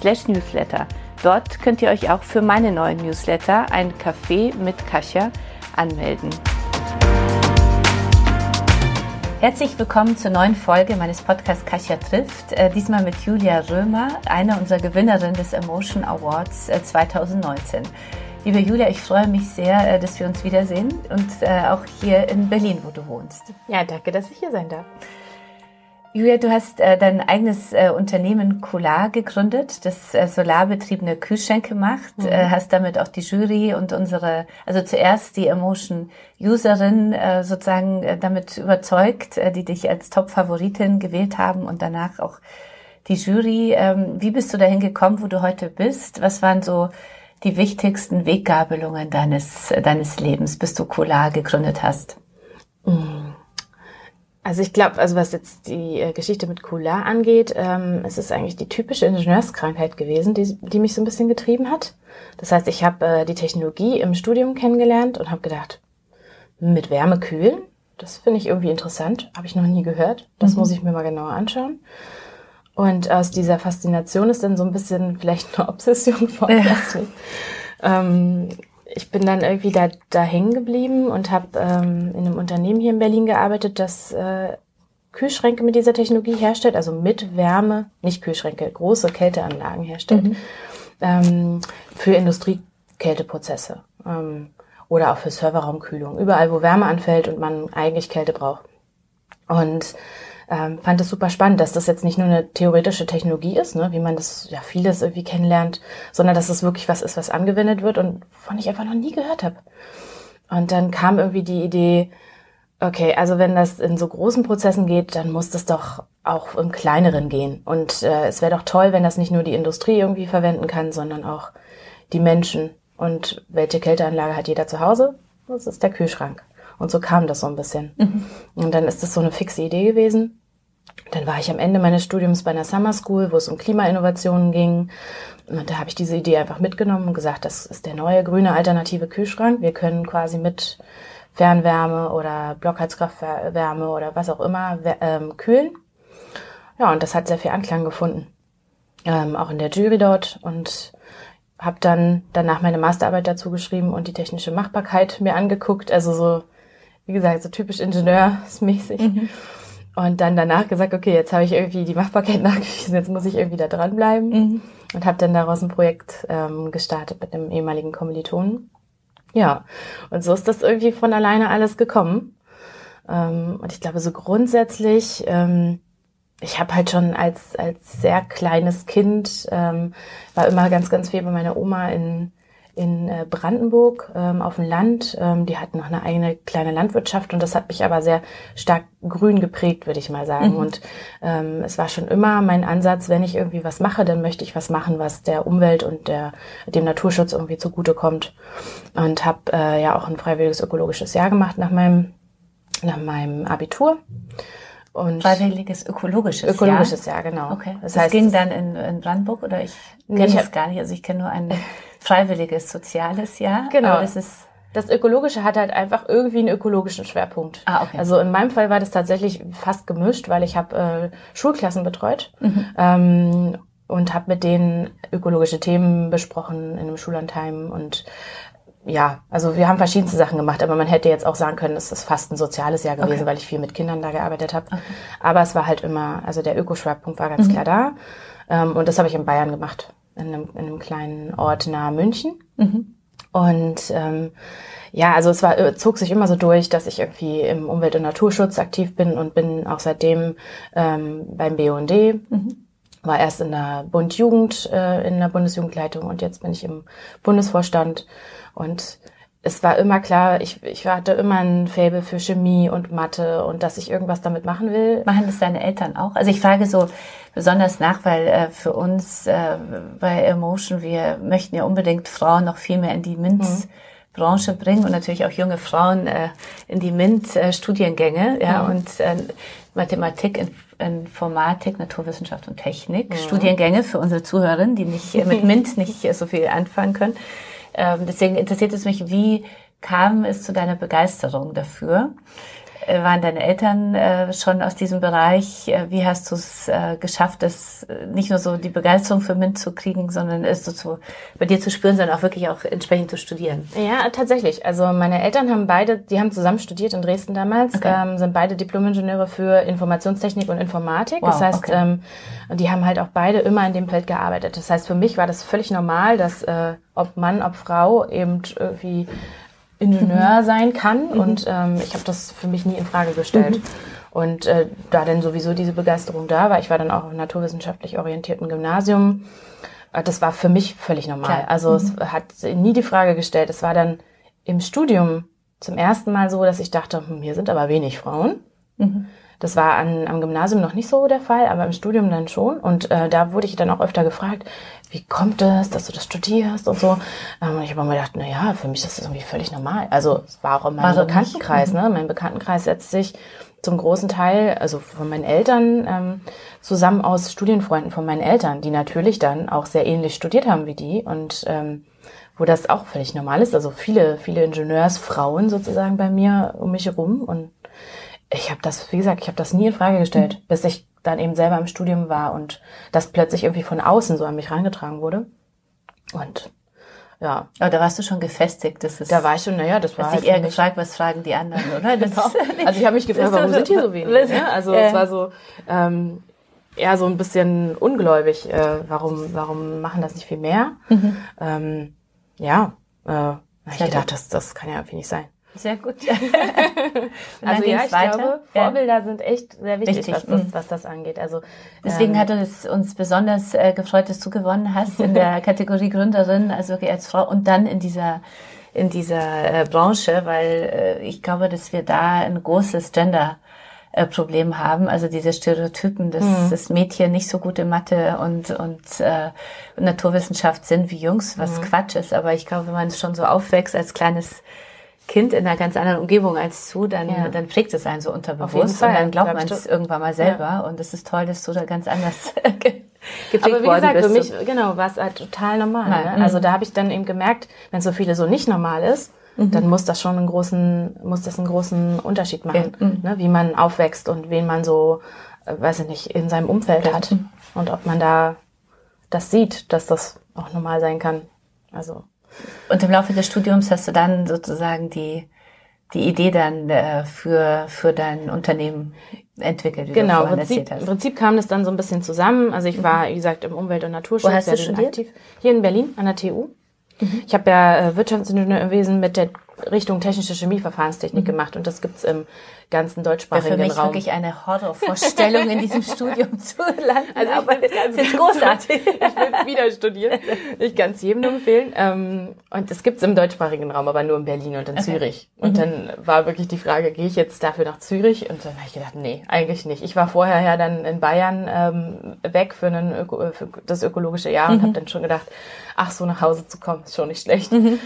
slash newsletter. Dort könnt ihr euch auch für meine neuen Newsletter, ein Café mit Kasia, anmelden. Herzlich willkommen zur neuen Folge meines Podcasts Kasia trifft. Äh, diesmal mit Julia Römer, einer unserer Gewinnerinnen des Emotion Awards 2019. Äh, Liebe Julia, ich freue mich sehr, äh, dass wir uns wiedersehen und auch hier in Berlin, wo du wohnst. Ja, danke, dass ich hier sein darf. Julia, du hast äh, dein eigenes äh, Unternehmen Colar gegründet, das äh, solarbetriebene Kühlschränke macht, mhm. äh, hast damit auch die Jury und unsere, also zuerst die Emotion-Userin äh, sozusagen äh, damit überzeugt, äh, die dich als Top-Favoritin gewählt haben und danach auch die Jury. Ähm, wie bist du dahin gekommen, wo du heute bist? Was waren so die wichtigsten Weggabelungen deines, äh, deines Lebens, bis du Colar gegründet hast? Mhm. Also ich glaube, also was jetzt die äh, Geschichte mit Coulard angeht, ähm, es ist eigentlich die typische Ingenieurskrankheit gewesen, die, die mich so ein bisschen getrieben hat. Das heißt, ich habe äh, die Technologie im Studium kennengelernt und habe gedacht, mit Wärme kühlen, das finde ich irgendwie interessant, habe ich noch nie gehört. Das mhm. muss ich mir mal genauer anschauen. Und aus dieser Faszination ist dann so ein bisschen vielleicht eine Obsession von, ja. ähm, ich bin dann irgendwie da, da hängen geblieben und habe ähm, in einem Unternehmen hier in Berlin gearbeitet, das äh, Kühlschränke mit dieser Technologie herstellt, also mit Wärme, nicht Kühlschränke, große Kälteanlagen herstellt, mhm. ähm, für Industriekälteprozesse ähm, oder auch für Serverraumkühlung, überall wo Wärme anfällt und man eigentlich Kälte braucht. Und ähm, fand es super spannend, dass das jetzt nicht nur eine theoretische Technologie ist, ne, wie man das ja vieles irgendwie kennenlernt, sondern dass es wirklich was ist, was angewendet wird und von ich einfach noch nie gehört habe. Und dann kam irgendwie die Idee, okay, also wenn das in so großen Prozessen geht, dann muss das doch auch im kleineren gehen. Und äh, es wäre doch toll, wenn das nicht nur die Industrie irgendwie verwenden kann, sondern auch die Menschen. Und welche Kälteanlage hat jeder zu Hause? Das ist der Kühlschrank. Und so kam das so ein bisschen. Mhm. Und dann ist das so eine fixe Idee gewesen. Dann war ich am Ende meines Studiums bei einer Summer School, wo es um Klimainnovationen ging. Und da habe ich diese Idee einfach mitgenommen und gesagt, das ist der neue grüne alternative Kühlschrank. Wir können quasi mit Fernwärme oder Blockheizkraftwärme oder was auch immer ähm, kühlen. Ja, und das hat sehr viel Anklang gefunden. Ähm, auch in der Jury dort. Und habe dann danach meine Masterarbeit dazu geschrieben und die technische Machbarkeit mir angeguckt. Also so wie gesagt, so typisch ingenieursmäßig. Mhm. Und dann danach gesagt, okay, jetzt habe ich irgendwie die Machbarkeit nachgewiesen, jetzt muss ich irgendwie da dranbleiben. Mhm. Und habe dann daraus ein Projekt ähm, gestartet mit einem ehemaligen Kommilitonen. Ja, und so ist das irgendwie von alleine alles gekommen. Ähm, und ich glaube, so grundsätzlich, ähm, ich habe halt schon als, als sehr kleines Kind, ähm, war immer ganz, ganz viel bei meiner Oma in in äh, Brandenburg ähm, auf dem Land. Ähm, die hatten noch eine eigene kleine Landwirtschaft und das hat mich aber sehr stark grün geprägt, würde ich mal sagen. Mhm. Und ähm, es war schon immer mein Ansatz, wenn ich irgendwie was mache, dann möchte ich was machen, was der Umwelt und der, dem Naturschutz irgendwie zugutekommt. Und habe äh, ja auch ein freiwilliges ökologisches Jahr gemacht nach meinem, nach meinem Abitur. Und Freiwilliges ökologisches, ökologisches Jahr. Jahr genau. Okay. Das, das heißt, ging dann in, in Brandenburg oder ich kenne es gar nicht. Also ich kenne nur ein freiwilliges soziales Jahr. Genau. das ist das Ökologische hat halt einfach irgendwie einen ökologischen Schwerpunkt. Ah, okay. Also in meinem Fall war das tatsächlich fast gemischt, weil ich habe äh, Schulklassen betreut mhm. ähm, und habe mit denen ökologische Themen besprochen in einem Schullandheim und ja, also wir haben verschiedenste Sachen gemacht, aber man hätte jetzt auch sagen können, es ist fast ein soziales Jahr gewesen, okay. weil ich viel mit Kindern da gearbeitet habe. Okay. Aber es war halt immer, also der Ökoschwerpunkt war ganz mhm. klar da. Ähm, und das habe ich in Bayern gemacht, in einem, in einem kleinen Ort nahe München. Mhm. Und ähm, ja, also es war, zog sich immer so durch, dass ich irgendwie im Umwelt- und Naturschutz aktiv bin und bin auch seitdem ähm, beim BUND. Mhm war erst in der Bund Jugend, äh, in der Bundesjugendleitung und jetzt bin ich im Bundesvorstand und es war immer klar, ich, ich hatte immer ein Faible für Chemie und Mathe und dass ich irgendwas damit machen will. Machen das deine Eltern auch? Also ich frage so besonders nach, weil äh, für uns äh, bei Emotion, wir möchten ja unbedingt Frauen noch viel mehr in die MINT Branche bringen und natürlich auch junge Frauen äh, in die MINT-Studiengänge, ja, mhm. und äh, Mathematik, Informatik, Naturwissenschaft und Technik, mhm. Studiengänge für unsere Zuhörerinnen, die nicht mit MINT nicht so viel anfangen können. Ähm, deswegen interessiert es mich, wie kam es zu deiner Begeisterung dafür? Äh, waren deine Eltern äh, schon aus diesem Bereich? Äh, wie hast du es äh, geschafft, das äh, nicht nur so die Begeisterung für MINT zu kriegen, sondern es so zu, bei dir zu spüren, sondern auch wirklich auch entsprechend zu studieren? Ja, tatsächlich. Also meine Eltern haben beide, die haben zusammen studiert in Dresden damals, okay. ähm, sind beide Diplomingenieure für Informationstechnik und Informatik. Wow, das heißt, okay. ähm, die haben halt auch beide immer in dem Feld gearbeitet. Das heißt, für mich war das völlig normal, dass äh, ob Mann, ob Frau eben irgendwie Ingenieur mhm. sein kann. Mhm. Und ähm, ich habe das für mich nie in Frage gestellt. Mhm. Und äh, da dann sowieso diese Begeisterung da war, ich war dann auch im naturwissenschaftlich orientierten Gymnasium, äh, das war für mich völlig normal. Klar. Also es mhm. hat nie die Frage gestellt. Es war dann im Studium zum ersten Mal so, dass ich dachte, hm, hier sind aber wenig Frauen. Das war an, am Gymnasium noch nicht so der Fall, aber im Studium dann schon. Und äh, da wurde ich dann auch öfter gefragt, wie kommt es, dass du das studierst und so. Ähm, und ich habe mir gedacht, na ja, für mich ist das irgendwie völlig normal. Also es war auch in meinem war Bekanntenkreis. Ne? Mein Bekanntenkreis setzt sich zum großen Teil, also von meinen Eltern, ähm, zusammen aus Studienfreunden von meinen Eltern, die natürlich dann auch sehr ähnlich studiert haben wie die und ähm, wo das auch völlig normal ist. Also viele, viele Ingenieursfrauen sozusagen bei mir um mich herum und ich habe das, wie gesagt, ich habe das nie in Frage gestellt, mhm. bis ich dann eben selber im Studium war und das plötzlich irgendwie von außen so an mich reingetragen wurde. Und ja. Aber da warst du schon gefestigt. Das ist, da war ich schon, naja, das war. Hast halt dich eher gefragt, was fragen die anderen, oder? Das genau. also ich habe mich gefragt, warum sind hier so wenige? Ja? Also äh. es war so ähm, eher so ein bisschen ungläubig. Äh, warum, warum machen das nicht viel mehr? Mhm. Ähm, ja, äh, ich gedacht, das, das kann ja irgendwie nicht sein. Sehr gut. also ja, ich weiter. glaube, Vorbilder ja. sind echt sehr wichtig, wichtig. Was, das, mhm. was das angeht. Also deswegen ähm, hat es uns besonders äh, gefreut, dass du gewonnen hast in der Kategorie Gründerin, also als Frau und dann in dieser in dieser äh, Branche, weil äh, ich glaube, dass wir da ein großes Gender äh, Problem haben, also diese Stereotypen, dass mhm. das Mädchen nicht so gut in Mathe und und äh, Naturwissenschaft sind wie Jungs, was mhm. Quatsch ist. Aber ich glaube, wenn man schon so aufwächst als kleines Kind in einer ganz anderen Umgebung als du, dann, ja. dann prägt es einen so unterbewusst und dann glaubt man es irgendwann mal selber ja. und es ist toll, dass du da ganz anders geprägt Aber wie gesagt, für mich, genau, war es halt total normal. Ne? Also da habe ich dann eben gemerkt, wenn so viele so nicht normal ist, mhm. dann muss das schon einen großen, muss das einen großen Unterschied machen, mhm. ne? wie man aufwächst und wen man so, äh, weiß ich nicht, in seinem Umfeld hat mhm. und ob man da das sieht, dass das auch normal sein kann. Also und im Laufe des Studiums hast du dann sozusagen die, die Idee dann äh, für, für dein Unternehmen entwickelt. Wie genau, im Prinzip, im Prinzip kam das dann so ein bisschen zusammen. Also ich war, wie gesagt, im Umwelt- und Naturschutz Wo hast du studiert? aktiv. Hier in Berlin an der TU. Mhm. Ich habe ja äh, Wirtschaftsingenieurwesen mit der Richtung technische Chemieverfahrenstechnik mhm. gemacht und das gibt's im ganzen deutschsprachigen Raum. Für mich Raum. wirklich eine Horrorvorstellung, in diesem Studium zu landen. Also aber es ist großartig. ich will wieder studieren. Ich kann es jedem nur empfehlen. Ähm, und es gibt's im deutschsprachigen Raum, aber nur in Berlin und in okay. Zürich. Und mhm. dann war wirklich die Frage, gehe ich jetzt dafür nach Zürich? Und dann habe ich gedacht, nee, eigentlich nicht. Ich war vorher ja dann in Bayern ähm, weg für, einen Öko, für das ökologische Jahr mhm. und habe dann schon gedacht, ach, so nach Hause zu kommen, ist schon nicht schlecht. Mhm.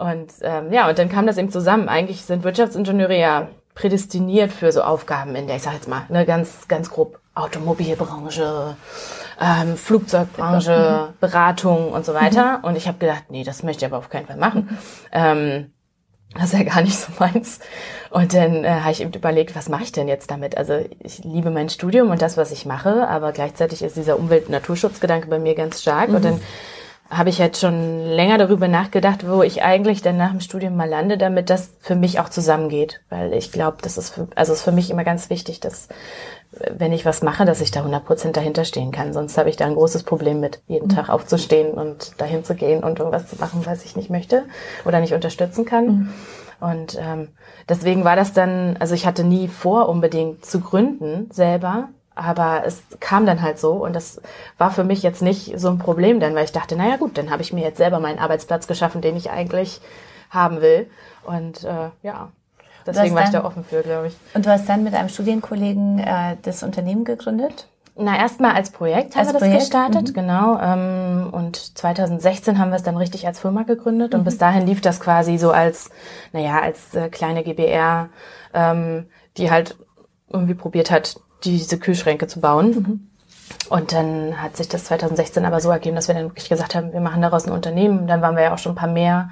Und ähm, ja, und dann kam das eben zusammen. Eigentlich sind Wirtschaftsingenieure ja prädestiniert für so Aufgaben in der, ich sag jetzt mal, ne, ganz, ganz grob Automobilbranche, ähm, Flugzeugbranche. Beratung und so weiter. Und ich habe gedacht, nee, das möchte ich aber auf keinen Fall machen. Ähm, das ist ja gar nicht so meins. Und dann äh, habe ich eben überlegt, was mache ich denn jetzt damit? Also ich liebe mein Studium und das, was ich mache, aber gleichzeitig ist dieser Umwelt- und Naturschutzgedanke bei mir ganz stark. Mhm. Und dann habe ich jetzt schon länger darüber nachgedacht, wo ich eigentlich dann nach dem Studium mal lande, damit das für mich auch zusammengeht. Weil ich glaube, das ist für, also ist für mich immer ganz wichtig, dass wenn ich was mache, dass ich da 100% dahinter stehen kann. Sonst habe ich da ein großes Problem mit, jeden mhm. Tag aufzustehen und dahin zu gehen und irgendwas zu machen, was ich nicht möchte oder nicht unterstützen kann. Mhm. Und ähm, deswegen war das dann, also ich hatte nie vor, unbedingt zu gründen selber, aber es kam dann halt so und das war für mich jetzt nicht so ein Problem, denn weil ich dachte, naja gut, dann habe ich mir jetzt selber meinen Arbeitsplatz geschaffen, den ich eigentlich haben will. Und äh, ja, deswegen war ich da offen für, glaube ich. Und du hast dann mit einem Studienkollegen äh, das Unternehmen gegründet? Na, erstmal als Projekt haben als wir das Projekt? gestartet, mhm. genau. Ähm, und 2016 haben wir es dann richtig als Firma gegründet. Und mhm. bis dahin lief das quasi so als, naja, als äh, kleine GBR, ähm, die halt irgendwie probiert hat, diese Kühlschränke zu bauen. Mhm. Und dann hat sich das 2016 aber so ergeben, dass wir dann wirklich gesagt haben, wir machen daraus ein Unternehmen. Dann waren wir ja auch schon ein paar mehr,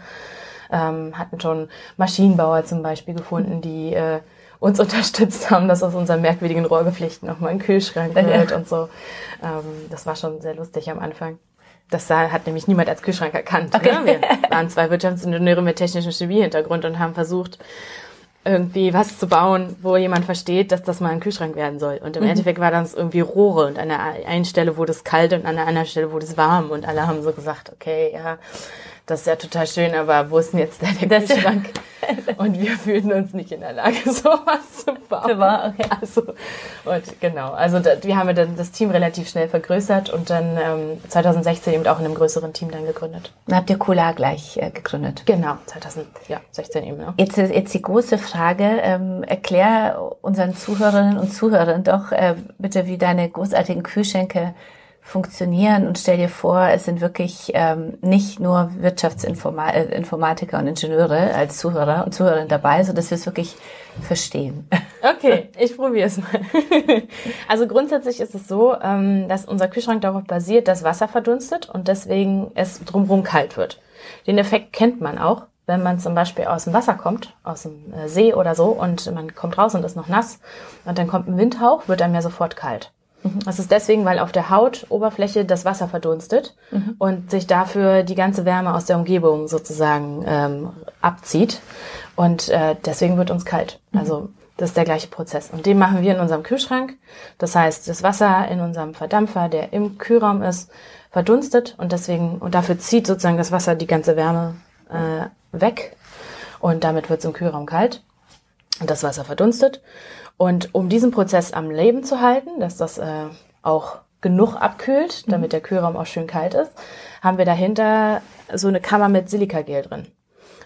ähm, hatten schon Maschinenbauer zum Beispiel gefunden, die äh, uns unterstützt haben, dass aus unseren merkwürdigen Rohrgeflechten nochmal ein Kühlschrank wird ja. und so. Ähm, das war schon sehr lustig am Anfang. Das hat nämlich niemand als Kühlschrank erkannt. Okay. Ne? Wir waren zwei Wirtschaftsingenieure mit technischem Chemiehintergrund und haben versucht, irgendwie was zu bauen, wo jemand versteht, dass das mal ein Kühlschrank werden soll. Und im mhm. Endeffekt war das irgendwie Rohre und an der einen Stelle wurde es kalt und an der anderen Stelle wurde es warm und alle haben so gesagt, okay, ja, das ist ja total schön, aber wo ist denn jetzt der, Kühlschrank? und wir fühlten uns nicht in der Lage, sowas zu bauen. War, okay. Also, und genau, also da, wir haben dann das Team relativ schnell vergrößert und dann ähm, 2016 eben auch in einem größeren Team dann gegründet. Dann habt ihr Cola gleich äh, gegründet? Genau, 2016 eben. Ja. Jetzt, jetzt die große Frage, ähm, erklär unseren Zuhörerinnen und Zuhörern doch äh, bitte, wie deine großartigen Kühlschränke funktionieren und stell dir vor, es sind wirklich ähm, nicht nur Wirtschaftsinformatiker und Ingenieure als Zuhörer und Zuhörerinnen dabei, so dass wir es wirklich verstehen. Okay, ich probiere es mal. Also grundsätzlich ist es so, ähm, dass unser Kühlschrank darauf basiert, dass Wasser verdunstet und deswegen es drumherum kalt wird. Den Effekt kennt man auch, wenn man zum Beispiel aus dem Wasser kommt, aus dem äh, See oder so, und man kommt raus und ist noch nass und dann kommt ein Windhauch, wird einem ja sofort kalt. Mhm. Das ist deswegen, weil auf der Hautoberfläche das Wasser verdunstet mhm. und sich dafür die ganze Wärme aus der Umgebung sozusagen ähm, abzieht. Und äh, deswegen wird uns kalt. Mhm. Also das ist der gleiche Prozess. Und den machen wir in unserem Kühlschrank. Das heißt, das Wasser in unserem Verdampfer, der im Kühlraum ist, verdunstet und deswegen, und dafür zieht sozusagen das Wasser die ganze Wärme äh, weg. Und damit wird es im Kühlraum kalt. Und das Wasser verdunstet. Und um diesen Prozess am Leben zu halten, dass das äh, auch genug abkühlt, mhm. damit der Kühlraum auch schön kalt ist, haben wir dahinter so eine Kammer mit Silikagel drin.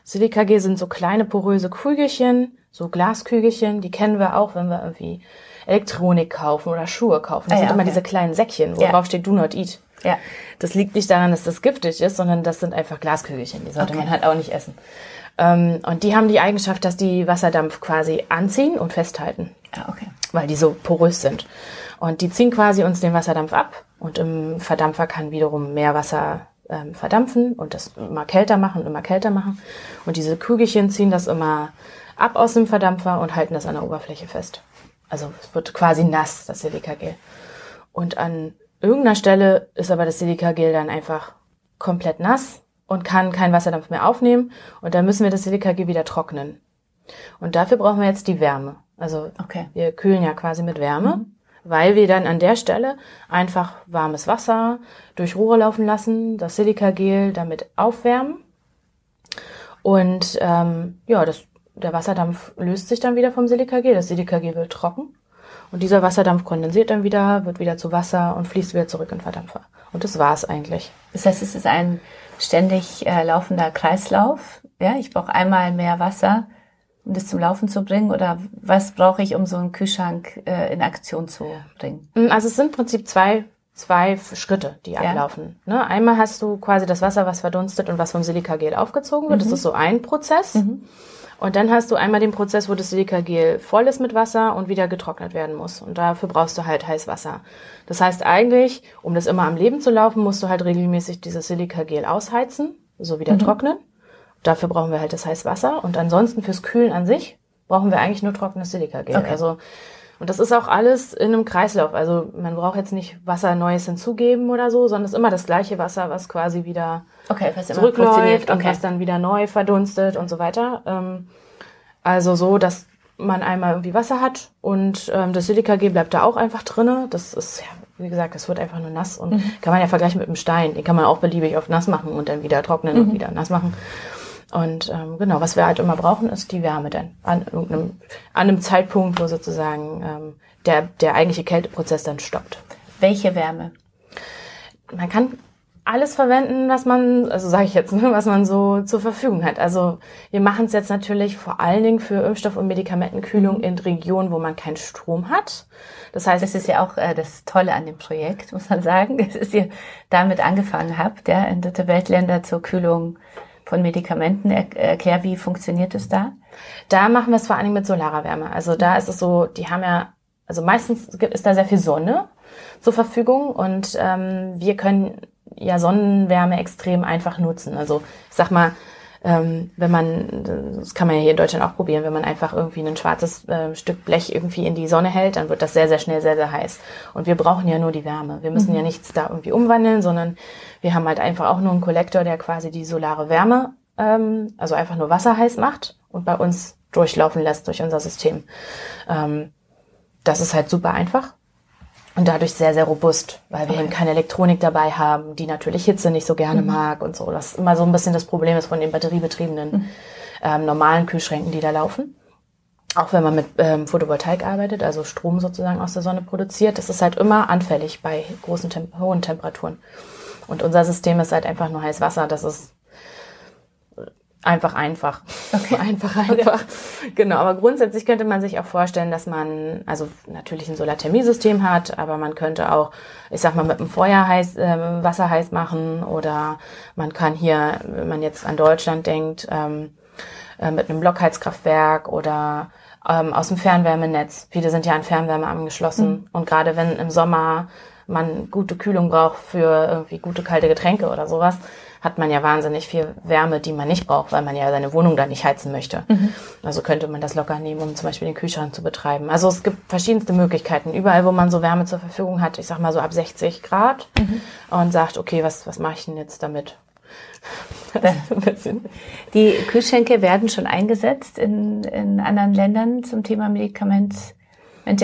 Silikagel sind so kleine poröse Kügelchen, so Glaskügelchen, die kennen wir auch, wenn wir irgendwie Elektronik kaufen oder Schuhe kaufen. Das ah, sind ja, immer okay. diese kleinen Säckchen, wo ja. drauf steht Do not eat. Ja. Das liegt nicht daran, dass das giftig ist, sondern das sind einfach Glaskügelchen. Die sollte okay. man halt auch nicht essen. Ähm, und die haben die Eigenschaft, dass die Wasserdampf quasi anziehen und festhalten. Ja, okay. Weil die so porös sind. Und die ziehen quasi uns den Wasserdampf ab und im Verdampfer kann wiederum mehr Wasser ähm, verdampfen und das immer kälter machen, immer kälter machen. Und diese Kügelchen ziehen das immer ab aus dem Verdampfer und halten das an der Oberfläche fest. Also es wird quasi nass, das Silikagel. Und an irgendeiner Stelle ist aber das Silikagel dann einfach komplett nass und kann keinen Wasserdampf mehr aufnehmen. Und dann müssen wir das Silikagel wieder trocknen. Und dafür brauchen wir jetzt die Wärme. Also okay. wir kühlen ja quasi mit Wärme, mhm. weil wir dann an der Stelle einfach warmes Wasser durch Rohre laufen lassen, das Silikagel damit aufwärmen. Und ähm, ja, das, der Wasserdampf löst sich dann wieder vom Silikagel. Das Silikagel wird trocken. Und dieser Wasserdampf kondensiert dann wieder, wird wieder zu Wasser und fließt wieder zurück in Verdampfer. Und das war's eigentlich. Das heißt, es ist ein ständig äh, laufender Kreislauf. Ja, ich brauche einmal mehr Wasser, um das zum Laufen zu bringen? Oder was brauche ich, um so einen Kühlschrank äh, in Aktion zu bringen? Mm, also es sind im Prinzip zwei, zwei Schritte, die ja. ablaufen. Ne? Einmal hast du quasi das Wasser, was verdunstet und was vom Silikagel aufgezogen wird. Mhm. Das ist so ein Prozess. Mhm. Und dann hast du einmal den Prozess, wo das Silikagel voll ist mit Wasser und wieder getrocknet werden muss. Und dafür brauchst du halt heiß Wasser. Das heißt eigentlich, um das immer am Leben zu laufen, musst du halt regelmäßig dieses Silikagel ausheizen, so wieder mhm. trocknen. Dafür brauchen wir halt das heiß Wasser. Und ansonsten fürs Kühlen an sich brauchen wir eigentlich nur trockenes Silikagel. Okay. Also und das ist auch alles in einem Kreislauf. Also man braucht jetzt nicht Wasser Neues hinzugeben oder so, sondern es ist immer das gleiche Wasser, was quasi wieder okay, was zurückläuft okay. und was dann wieder neu verdunstet und so weiter. Ähm, also so, dass man einmal irgendwie Wasser hat und ähm, das Silikagel bleibt da auch einfach drinne. Das ist ja, wie gesagt, das wird einfach nur nass und mhm. kann man ja vergleichen mit einem Stein. Den kann man auch beliebig auf nass machen und dann wieder trocknen mhm. und wieder nass machen. Und ähm, genau, was wir halt immer brauchen, ist die Wärme dann an irgendeinem an einem Zeitpunkt, wo sozusagen ähm, der der eigentliche Kälteprozess dann stoppt. Welche Wärme? Man kann alles verwenden, was man, also sage ich jetzt, ne, was man so zur Verfügung hat. Also wir machen es jetzt natürlich vor allen Dingen für Impfstoff- und Medikamentenkühlung in Regionen, wo man keinen Strom hat. Das heißt, das ist ja auch äh, das Tolle an dem Projekt, muss man sagen, dass ihr damit angefangen habt, ja, in dritte Weltländer zur Kühlung von Medikamenten. Er, erklär, wie funktioniert es da? Da machen wir es vor Dingen mit solarer Wärme. Also da ist es so, die haben ja, also meistens ist da sehr viel Sonne zur Verfügung und ähm, wir können ja Sonnenwärme extrem einfach nutzen. Also ich sag mal, ähm, wenn man, das kann man ja hier in Deutschland auch probieren, wenn man einfach irgendwie ein schwarzes äh, Stück Blech irgendwie in die Sonne hält, dann wird das sehr, sehr schnell sehr, sehr heiß. Und wir brauchen ja nur die Wärme. Wir müssen mhm. ja nichts da irgendwie umwandeln, sondern wir haben halt einfach auch nur einen Kollektor, der quasi die solare Wärme, ähm, also einfach nur Wasser heiß macht und bei uns durchlaufen lässt durch unser System. Ähm, das ist halt super einfach und dadurch sehr, sehr robust, weil wir okay. eben keine Elektronik dabei haben, die natürlich Hitze nicht so gerne mhm. mag und so. Das ist immer so ein bisschen das Problem ist von den batteriebetriebenen mhm. ähm, normalen Kühlschränken, die da laufen. Auch wenn man mit ähm, Photovoltaik arbeitet, also Strom sozusagen aus der Sonne produziert, das ist halt immer anfällig bei großen, Tem hohen Temperaturen. Und unser System ist halt einfach nur heiß Wasser. Das ist Einfach, einfach. Okay. Einfach, einfach. Okay. Genau. Aber grundsätzlich könnte man sich auch vorstellen, dass man, also natürlich ein Solarthermiesystem hat, aber man könnte auch, ich sag mal, mit dem Feuer heiß, äh, Wasser heiß machen oder man kann hier, wenn man jetzt an Deutschland denkt, ähm, äh, mit einem Blockheizkraftwerk oder ähm, aus dem Fernwärmenetz. Viele sind ja an Fernwärme angeschlossen. Mhm. Und gerade wenn im Sommer man gute Kühlung braucht für irgendwie gute kalte Getränke oder sowas, hat man ja wahnsinnig viel Wärme, die man nicht braucht, weil man ja seine Wohnung dann nicht heizen möchte. Mhm. Also könnte man das locker nehmen, um zum Beispiel den Kühlschrank zu betreiben. Also es gibt verschiedenste Möglichkeiten. Überall, wo man so Wärme zur Verfügung hat, ich sag mal so ab 60 Grad mhm. und sagt, okay, was, was mache ich denn jetzt damit? Die Kühlschränke werden schon eingesetzt in, in anderen Ländern zum Thema Medikament,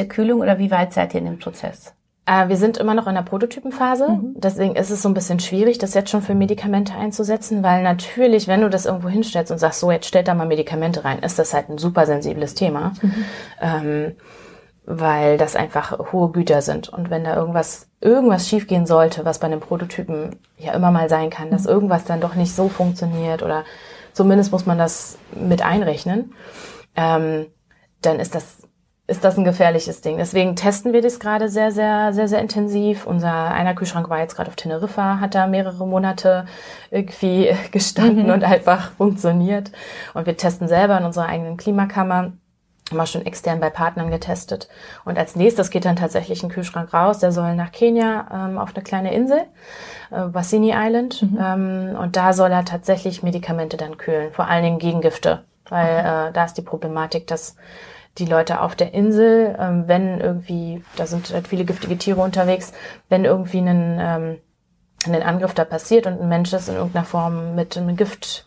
Kühlung oder wie weit seid ihr in dem Prozess? Äh, wir sind immer noch in der Prototypenphase. Mhm. Deswegen ist es so ein bisschen schwierig, das jetzt schon für Medikamente einzusetzen, weil natürlich, wenn du das irgendwo hinstellst und sagst, so, jetzt stellt da mal Medikamente rein, ist das halt ein super sensibles Thema. Mhm. Ähm, weil das einfach hohe Güter sind. Und wenn da irgendwas, irgendwas schiefgehen sollte, was bei einem Prototypen ja immer mal sein kann, dass mhm. irgendwas dann doch nicht so funktioniert oder zumindest muss man das mit einrechnen, ähm, dann ist das ist das ein gefährliches Ding. Deswegen testen wir das gerade sehr, sehr, sehr, sehr intensiv. Unser einer Kühlschrank war jetzt gerade auf Teneriffa, hat da mehrere Monate irgendwie gestanden mhm. und einfach funktioniert. Und wir testen selber in unserer eigenen Klimakammer. Haben wir schon extern bei Partnern getestet. Und als nächstes geht dann tatsächlich ein Kühlschrank raus. Der soll nach Kenia ähm, auf eine kleine Insel, äh, Bassini Island. Mhm. Ähm, und da soll er tatsächlich Medikamente dann kühlen, vor allen Dingen Gegengifte. Weil äh, da ist die Problematik, dass die Leute auf der Insel, ähm, wenn irgendwie, da sind halt viele giftige Tiere unterwegs, wenn irgendwie ein, ähm, ein Angriff da passiert und ein Mensch ist in irgendeiner Form mit einem Gift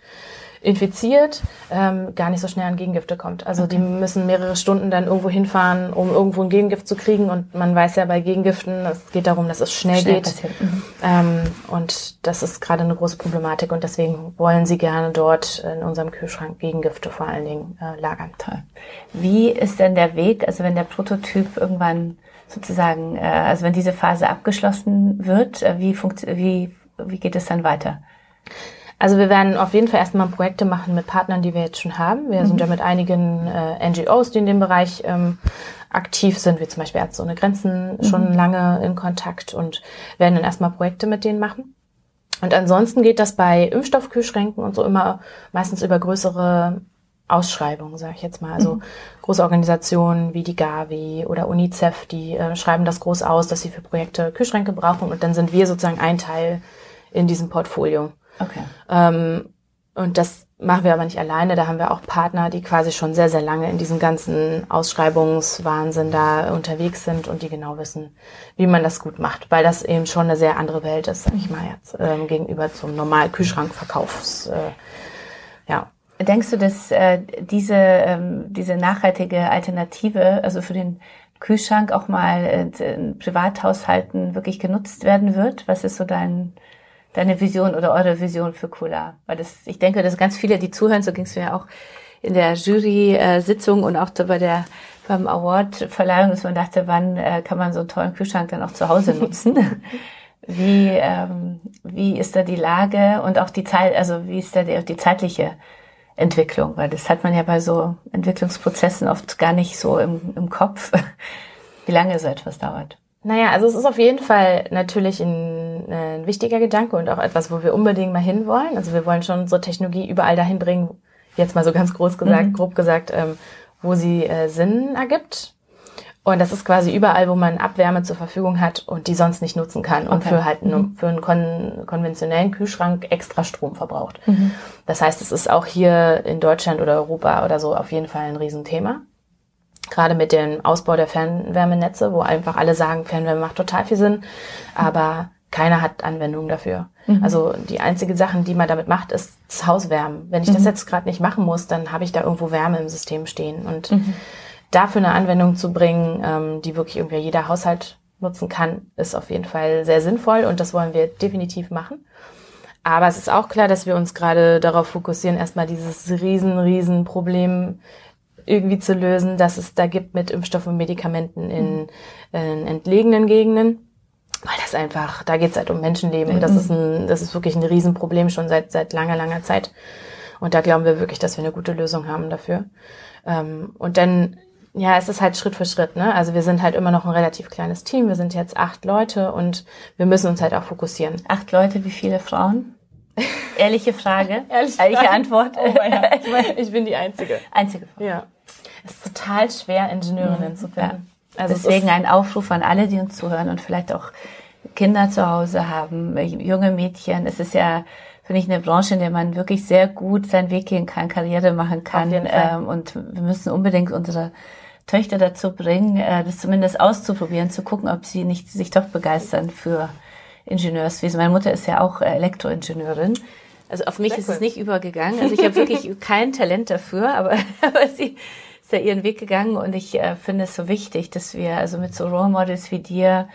infiziert, ähm, gar nicht so schnell an Gegengifte kommt. Also okay. die müssen mehrere Stunden dann irgendwo hinfahren, um irgendwo ein Gegengift zu kriegen. Und man weiß ja bei Gegengiften, es geht darum, dass es schnell, schnell geht. Mhm. Ähm, und das ist gerade eine große Problematik. Und deswegen wollen sie gerne dort in unserem Kühlschrank Gegengifte vor allen Dingen äh, lagern. Toll. Wie ist denn der Weg, also wenn der Prototyp irgendwann sozusagen, äh, also wenn diese Phase abgeschlossen wird, äh, wie, funkt, wie, wie geht es dann weiter? Also wir werden auf jeden Fall erstmal Projekte machen mit Partnern, die wir jetzt schon haben. Wir mhm. sind ja mit einigen äh, NGOs, die in dem Bereich ähm, aktiv sind, wie zum Beispiel Ärzte ohne Grenzen, mhm. schon lange in Kontakt und werden dann erstmal Projekte mit denen machen. Und ansonsten geht das bei Impfstoffkühlschränken und so immer meistens über größere Ausschreibungen, sage ich jetzt mal. Also mhm. große Organisationen wie die Gavi oder UNICEF, die äh, schreiben das groß aus, dass sie für Projekte Kühlschränke brauchen und dann sind wir sozusagen ein Teil in diesem Portfolio. Okay. Ähm, und das machen wir aber nicht alleine. Da haben wir auch Partner, die quasi schon sehr, sehr lange in diesem ganzen Ausschreibungswahnsinn da unterwegs sind und die genau wissen, wie man das gut macht, weil das eben schon eine sehr andere Welt ist, sag ich mal jetzt, ähm, gegenüber zum normalen Kühlschrankverkaufs. Äh, ja. Denkst du, dass äh, diese, ähm, diese nachhaltige Alternative, also für den Kühlschrank auch mal äh, in Privathaushalten wirklich genutzt werden wird? Was ist so dein deine Vision oder eure Vision für Cola? Weil das, ich denke, dass ganz viele, die zuhören, so ging es mir ja auch in der Jury-Sitzung und auch bei der beim Award-Verleihung, dass man dachte, wann äh, kann man so einen tollen Kühlschrank dann auch zu Hause nutzen? Wie, ähm, wie ist da die Lage und auch die Zeit, also wie ist da die, die zeitliche Entwicklung? Weil das hat man ja bei so Entwicklungsprozessen oft gar nicht so im, im Kopf, wie lange so etwas dauert. Naja, also es ist auf jeden Fall natürlich ein, ein wichtiger Gedanke und auch etwas, wo wir unbedingt mal hinwollen. Also wir wollen schon unsere Technologie überall dahin bringen, jetzt mal so ganz groß gesagt, mhm. grob gesagt, ähm, wo sie äh, Sinn ergibt. Und das ist quasi überall, wo man Abwärme zur Verfügung hat und die sonst nicht nutzen kann und für halt mhm. für einen kon konventionellen Kühlschrank extra Strom verbraucht. Mhm. Das heißt, es ist auch hier in Deutschland oder Europa oder so auf jeden Fall ein Riesenthema. Gerade mit dem Ausbau der Fernwärmenetze, wo einfach alle sagen, Fernwärme macht total viel Sinn, aber keiner hat Anwendung dafür. Mhm. Also die einzige Sache, die man damit macht, ist das Hauswärmen. Wenn ich mhm. das jetzt gerade nicht machen muss, dann habe ich da irgendwo Wärme im System stehen. Und mhm. dafür eine Anwendung zu bringen, ähm, die wirklich irgendwie jeder Haushalt nutzen kann, ist auf jeden Fall sehr sinnvoll und das wollen wir definitiv machen. Aber es ist auch klar, dass wir uns gerade darauf fokussieren, erstmal dieses riesen, riesen Problem irgendwie zu lösen, dass es da gibt mit Impfstoffen und Medikamenten in, in entlegenen Gegenden weil das einfach, da geht es halt um Menschenleben. Das ist ein, das ist wirklich ein Riesenproblem schon seit seit langer, langer Zeit. Und da glauben wir wirklich, dass wir eine gute Lösung haben dafür. Ähm, und dann, ja, es ist halt Schritt für Schritt. Ne? Also wir sind halt immer noch ein relativ kleines Team. Wir sind jetzt acht Leute und wir müssen uns halt auch fokussieren. Acht Leute, wie viele Frauen? Ehrliche Frage. Ehrliche, Ehrliche Antwort. Oh, ja. ich, mein, ich bin die Einzige. Einzige Frau. Ja. Es ist total schwer, Ingenieurinnen mhm. zu finden. Also Deswegen ein Aufruf an alle, die uns zuhören und vielleicht auch Kinder zu Hause haben, junge Mädchen. Es ist ja, finde ich, eine Branche, in der man wirklich sehr gut seinen Weg gehen kann, Karriere machen kann. Ähm, und wir müssen unbedingt unsere Töchter dazu bringen, äh, das zumindest auszuprobieren, zu gucken, ob sie nicht sich doch begeistern für Ingenieurswesen. Meine Mutter ist ja auch Elektroingenieurin. Also auf mich Sehr ist cool. es nicht übergegangen. Also ich habe wirklich kein Talent dafür, aber, aber sie ist ja ihren Weg gegangen und ich äh, finde es so wichtig, dass wir also mit so Role Models wie dir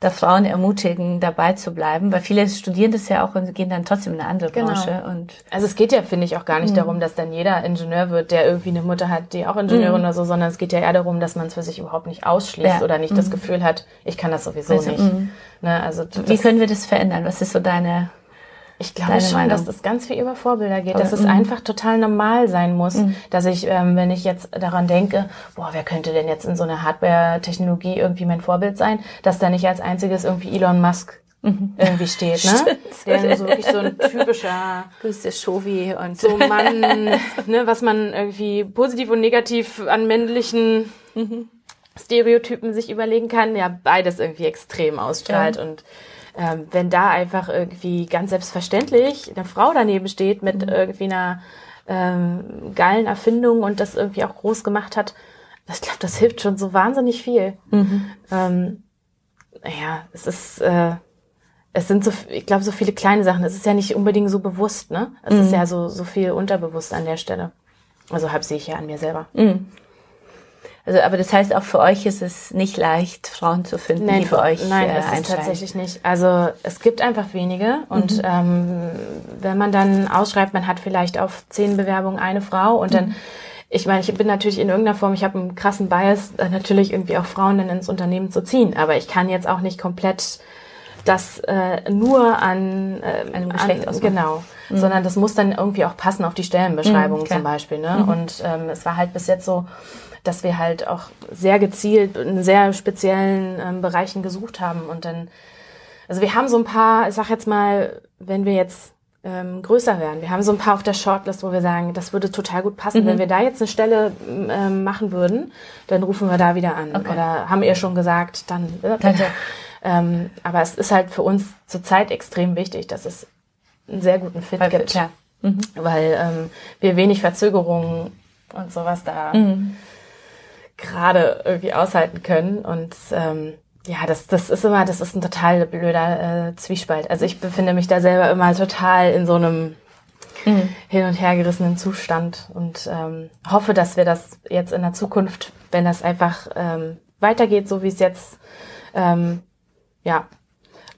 da Frauen ermutigen, dabei zu bleiben, weil viele studieren das ja auch und gehen dann trotzdem in eine andere genau. Branche. Und also es geht ja, finde ich, auch gar nicht mhm. darum, dass dann jeder Ingenieur wird, der irgendwie eine Mutter hat, die auch Ingenieurin mhm. oder so, sondern es geht ja eher darum, dass man es für sich überhaupt nicht ausschließt ja. oder nicht mhm. das Gefühl hat, ich kann das sowieso also, nicht. Mhm. Ne, also Wie können wir das verändern? Was ist so deine ich glaube schon, Meinung? dass das ganz viel über Vorbilder geht, dass es mhm. einfach total normal sein muss, mhm. dass ich, ähm, wenn ich jetzt daran denke, boah, wer könnte denn jetzt in so einer Hardware-Technologie irgendwie mein Vorbild sein, dass da nicht als einziges irgendwie Elon Musk mhm. irgendwie steht, ne? Der so wirklich so ein typischer Grüße Shovi und so Mann, ne, was man irgendwie positiv und negativ an männlichen mhm. Stereotypen sich überlegen kann, ja beides irgendwie extrem ausstrahlt ja. und ähm, wenn da einfach irgendwie ganz selbstverständlich eine Frau daneben steht mit mhm. irgendwie einer ähm, geilen Erfindung und das irgendwie auch groß gemacht hat, ich glaube, das hilft schon so wahnsinnig viel. Mhm. Ähm, ja, es ist, äh, es sind so, ich glaube, so viele kleine Sachen. Es ist ja nicht unbedingt so bewusst, ne? Es mhm. ist ja so, so viel unterbewusst an der Stelle. Also halb sehe ich ja an mir selber. Mhm. Also, aber das heißt, auch für euch ist es nicht leicht, Frauen zu finden, nein, die für euch Nein, äh, ist tatsächlich nicht. Also es gibt einfach wenige und mhm. ähm, wenn man dann ausschreibt, man hat vielleicht auf zehn Bewerbungen eine Frau und mhm. dann ich meine, ich bin natürlich in irgendeiner Form, ich habe einen krassen Bias, äh, natürlich irgendwie auch Frauen dann ins Unternehmen zu ziehen. Aber ich kann jetzt auch nicht komplett das äh, nur an äh, einem Geschlecht an, genau, mhm. sondern das muss dann irgendwie auch passen auf die Stellenbeschreibung mhm, zum Beispiel. Ne? Mhm. Und ähm, es war halt bis jetzt so, dass wir halt auch sehr gezielt in sehr speziellen ähm, Bereichen gesucht haben und dann, also wir haben so ein paar, ich sag jetzt mal, wenn wir jetzt ähm, größer werden, wir haben so ein paar auf der Shortlist, wo wir sagen, das würde total gut passen. Mhm. Wenn wir da jetzt eine Stelle ähm, machen würden, dann rufen wir da wieder an. Okay. Oder haben ihr schon gesagt, dann bitte. ähm, aber es ist halt für uns zurzeit extrem wichtig, dass es einen sehr guten Fit weil, gibt. Klar. Mhm. Weil ähm, wir wenig Verzögerungen und sowas da mhm gerade irgendwie aushalten können. Und ähm, ja, das, das ist immer, das ist ein total blöder äh, Zwiespalt. Also ich befinde mich da selber immer total in so einem mhm. hin und her gerissenen Zustand und ähm, hoffe, dass wir das jetzt in der Zukunft, wenn das einfach ähm, weitergeht, so wie es jetzt ähm, ja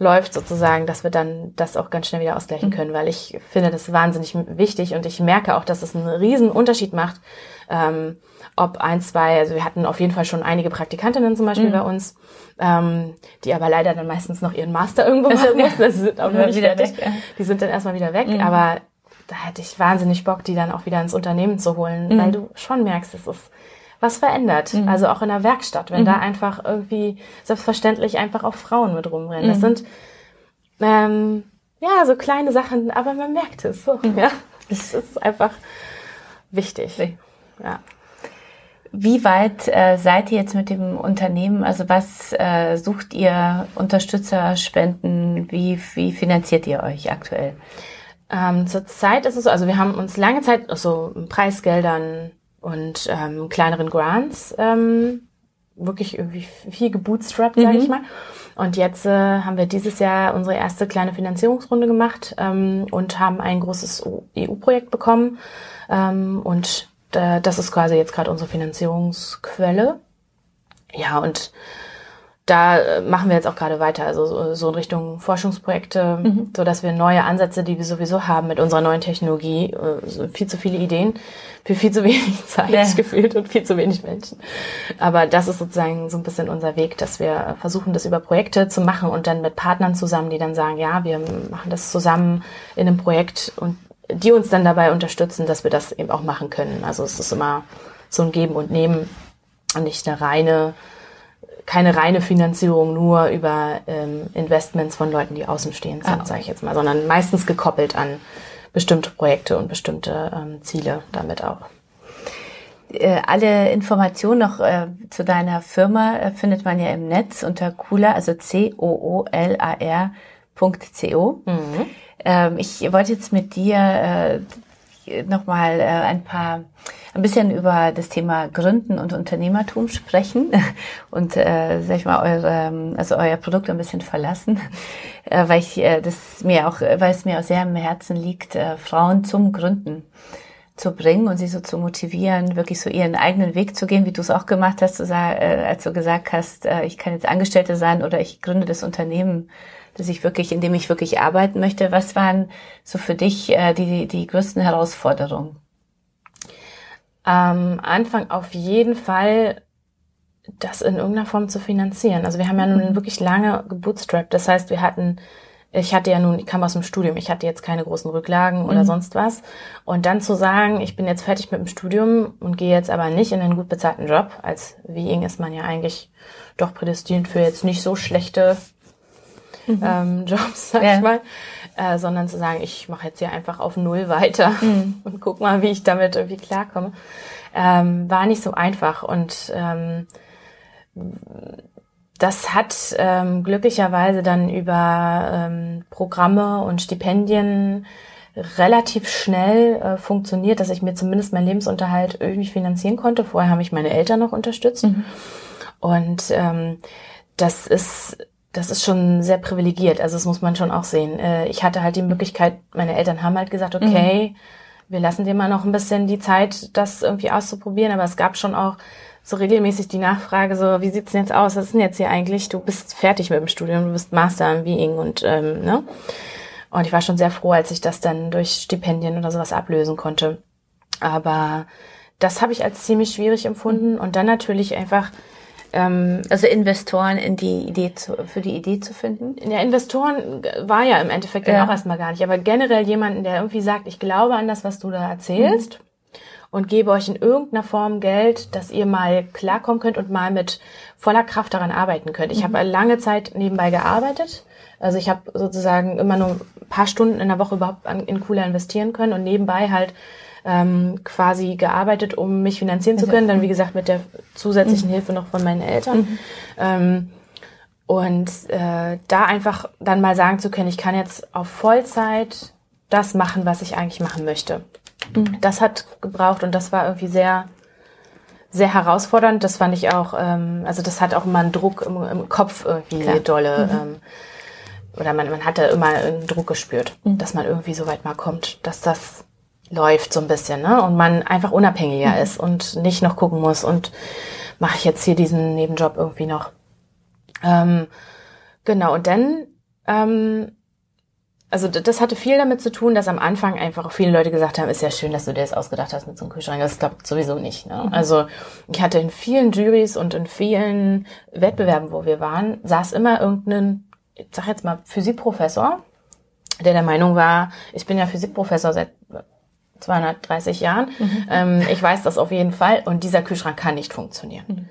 läuft sozusagen, dass wir dann das auch ganz schnell wieder ausgleichen mhm. können, weil ich finde das wahnsinnig wichtig und ich merke auch, dass es einen riesen Unterschied macht, ähm, ob ein, zwei, also wir hatten auf jeden Fall schon einige Praktikantinnen zum Beispiel mhm. bei uns, ähm, die aber leider dann meistens noch ihren Master irgendwo machen mussten, also sind auch nicht wieder fertig. Weg, ja. Die sind dann erstmal wieder weg, mhm. aber da hätte ich wahnsinnig Bock, die dann auch wieder ins Unternehmen zu holen, mhm. weil du schon merkst, es ist was verändert. Mhm. Also auch in der Werkstatt, wenn mhm. da einfach irgendwie selbstverständlich einfach auch Frauen mit rumrennen. Das mhm. sind ähm, ja so kleine Sachen, aber man merkt es so. Mhm. Ja, das ist einfach wichtig. Ja. Wie weit äh, seid ihr jetzt mit dem Unternehmen? Also was äh, sucht ihr? Unterstützer, Spenden? Wie, wie finanziert ihr euch aktuell? Ähm, Zurzeit ist es so, also wir haben uns lange Zeit so Preisgeldern und ähm, kleineren Grants ähm, wirklich irgendwie viel gebootstrapped, mhm. sage ich mal. Und jetzt äh, haben wir dieses Jahr unsere erste kleine Finanzierungsrunde gemacht ähm, und haben ein großes EU-Projekt bekommen. Ähm, und das ist quasi jetzt gerade unsere Finanzierungsquelle. Ja, und da äh, machen wir jetzt auch gerade weiter, also so in Richtung Forschungsprojekte, mhm. so dass wir neue Ansätze, die wir sowieso haben mit unserer neuen Technologie, äh, viel zu viele Ideen für viel zu wenig Zeit ja. gefühlt und viel zu wenig Menschen. Aber das ist sozusagen so ein bisschen unser Weg, dass wir versuchen, das über Projekte zu machen und dann mit Partnern zusammen, die dann sagen, ja, wir machen das zusammen in einem Projekt und die uns dann dabei unterstützen, dass wir das eben auch machen können. Also es ist immer so ein Geben und Nehmen und nicht eine reine keine reine Finanzierung nur über ähm, Investments von Leuten, die außen stehen, ah, okay. sage ich jetzt mal, sondern meistens gekoppelt an bestimmte Projekte und bestimmte ähm, Ziele damit auch. Äh, alle Informationen noch äh, zu deiner Firma äh, findet man ja im Netz unter cooler, also C-O-O-L-A-R.co. Mhm. Ähm, ich wollte jetzt mit dir äh, nochmal äh, ein paar, ein bisschen über das Thema Gründen und Unternehmertum sprechen und, äh, sag ich mal, eure, also euer Produkt ein bisschen verlassen, äh, weil ich äh, das mir auch, weil es mir auch sehr am Herzen liegt, äh, Frauen zum Gründen zu bringen und sie so zu motivieren, wirklich so ihren eigenen Weg zu gehen, wie du es auch gemacht hast, äh, als du gesagt hast, äh, ich kann jetzt Angestellte sein oder ich gründe das Unternehmen dass ich wirklich, in dem ich wirklich arbeiten möchte. Was waren so für dich äh, die, die größten Herausforderungen? Am Anfang auf jeden Fall das in irgendeiner Form zu finanzieren. Also wir haben ja nun mhm. wirklich lange gebootstrapped. Das heißt, wir hatten, ich hatte ja nun, ich kam aus dem Studium, ich hatte jetzt keine großen Rücklagen oder mhm. sonst was. Und dann zu sagen, ich bin jetzt fertig mit dem Studium und gehe jetzt aber nicht in einen gut bezahlten Job. Als Wiing ist man ja eigentlich doch prädestiniert für jetzt nicht so schlechte mhm. ähm, Jobs, sag ja. ich mal, äh, sondern zu sagen, ich mache jetzt hier einfach auf Null weiter mhm. und guck mal, wie ich damit irgendwie klarkomme, ähm, war nicht so einfach und ähm, das hat ähm, glücklicherweise dann über ähm, Programme und Stipendien relativ schnell äh, funktioniert, dass ich mir zumindest meinen Lebensunterhalt irgendwie finanzieren konnte. Vorher haben mich meine Eltern noch unterstützt. Mhm. Und ähm, das ist das ist schon sehr privilegiert. Also das muss man schon auch sehen. Äh, ich hatte halt die Möglichkeit, meine Eltern haben halt gesagt, okay, mhm. wir lassen dir mal noch ein bisschen die Zeit, das irgendwie auszuprobieren. Aber es gab schon auch so regelmäßig die Nachfrage, so, wie sieht's denn jetzt aus? Was ist denn jetzt hier eigentlich? Du bist fertig mit dem Studium, du bist Master im Being und, ähm, ne? Und ich war schon sehr froh, als ich das dann durch Stipendien oder sowas ablösen konnte. Aber das habe ich als ziemlich schwierig empfunden. Und dann natürlich einfach ähm, also Investoren in die Idee zu, für die Idee zu finden? Ja, Investoren war ja im Endeffekt ja. auch erstmal gar nicht. Aber generell jemanden, der irgendwie sagt, ich glaube an das, was du da erzählst. Mhm. Und gebe euch in irgendeiner Form Geld, dass ihr mal klarkommen könnt und mal mit voller Kraft daran arbeiten könnt. Ich mhm. habe lange Zeit nebenbei gearbeitet. Also ich habe sozusagen immer nur ein paar Stunden in der Woche überhaupt in Cooler investieren können und nebenbei halt ähm, quasi gearbeitet, um mich finanzieren zu können. Dann, wie gesagt, mit der zusätzlichen mhm. Hilfe noch von meinen Eltern. Mhm. Ähm, und äh, da einfach dann mal sagen zu können, ich kann jetzt auf Vollzeit das machen, was ich eigentlich machen möchte. Mhm. Das hat gebraucht und das war irgendwie sehr, sehr herausfordernd. Das fand ich auch, ähm, also das hat auch immer einen Druck im, im Kopf irgendwie Klar. dolle. Mhm. Ähm, oder man, man hatte immer einen Druck gespürt, mhm. dass man irgendwie so weit mal kommt, dass das läuft so ein bisschen, ne? Und man einfach unabhängiger mhm. ist und nicht noch gucken muss und mache ich jetzt hier diesen Nebenjob irgendwie noch. Ähm, genau, und dann Ähm, also das hatte viel damit zu tun, dass am Anfang einfach auch viele Leute gesagt haben, ist ja schön, dass du dir das ausgedacht hast mit so einem Kühlschrank. Das klappt sowieso nicht. Ne? Mhm. Also ich hatte in vielen Juries und in vielen Wettbewerben, wo wir waren, saß immer irgendein, ich sag jetzt mal, Physikprofessor, der der Meinung war, ich bin ja Physikprofessor seit 230 Jahren, mhm. ähm, ich weiß das auf jeden Fall und dieser Kühlschrank kann nicht funktionieren. Mhm.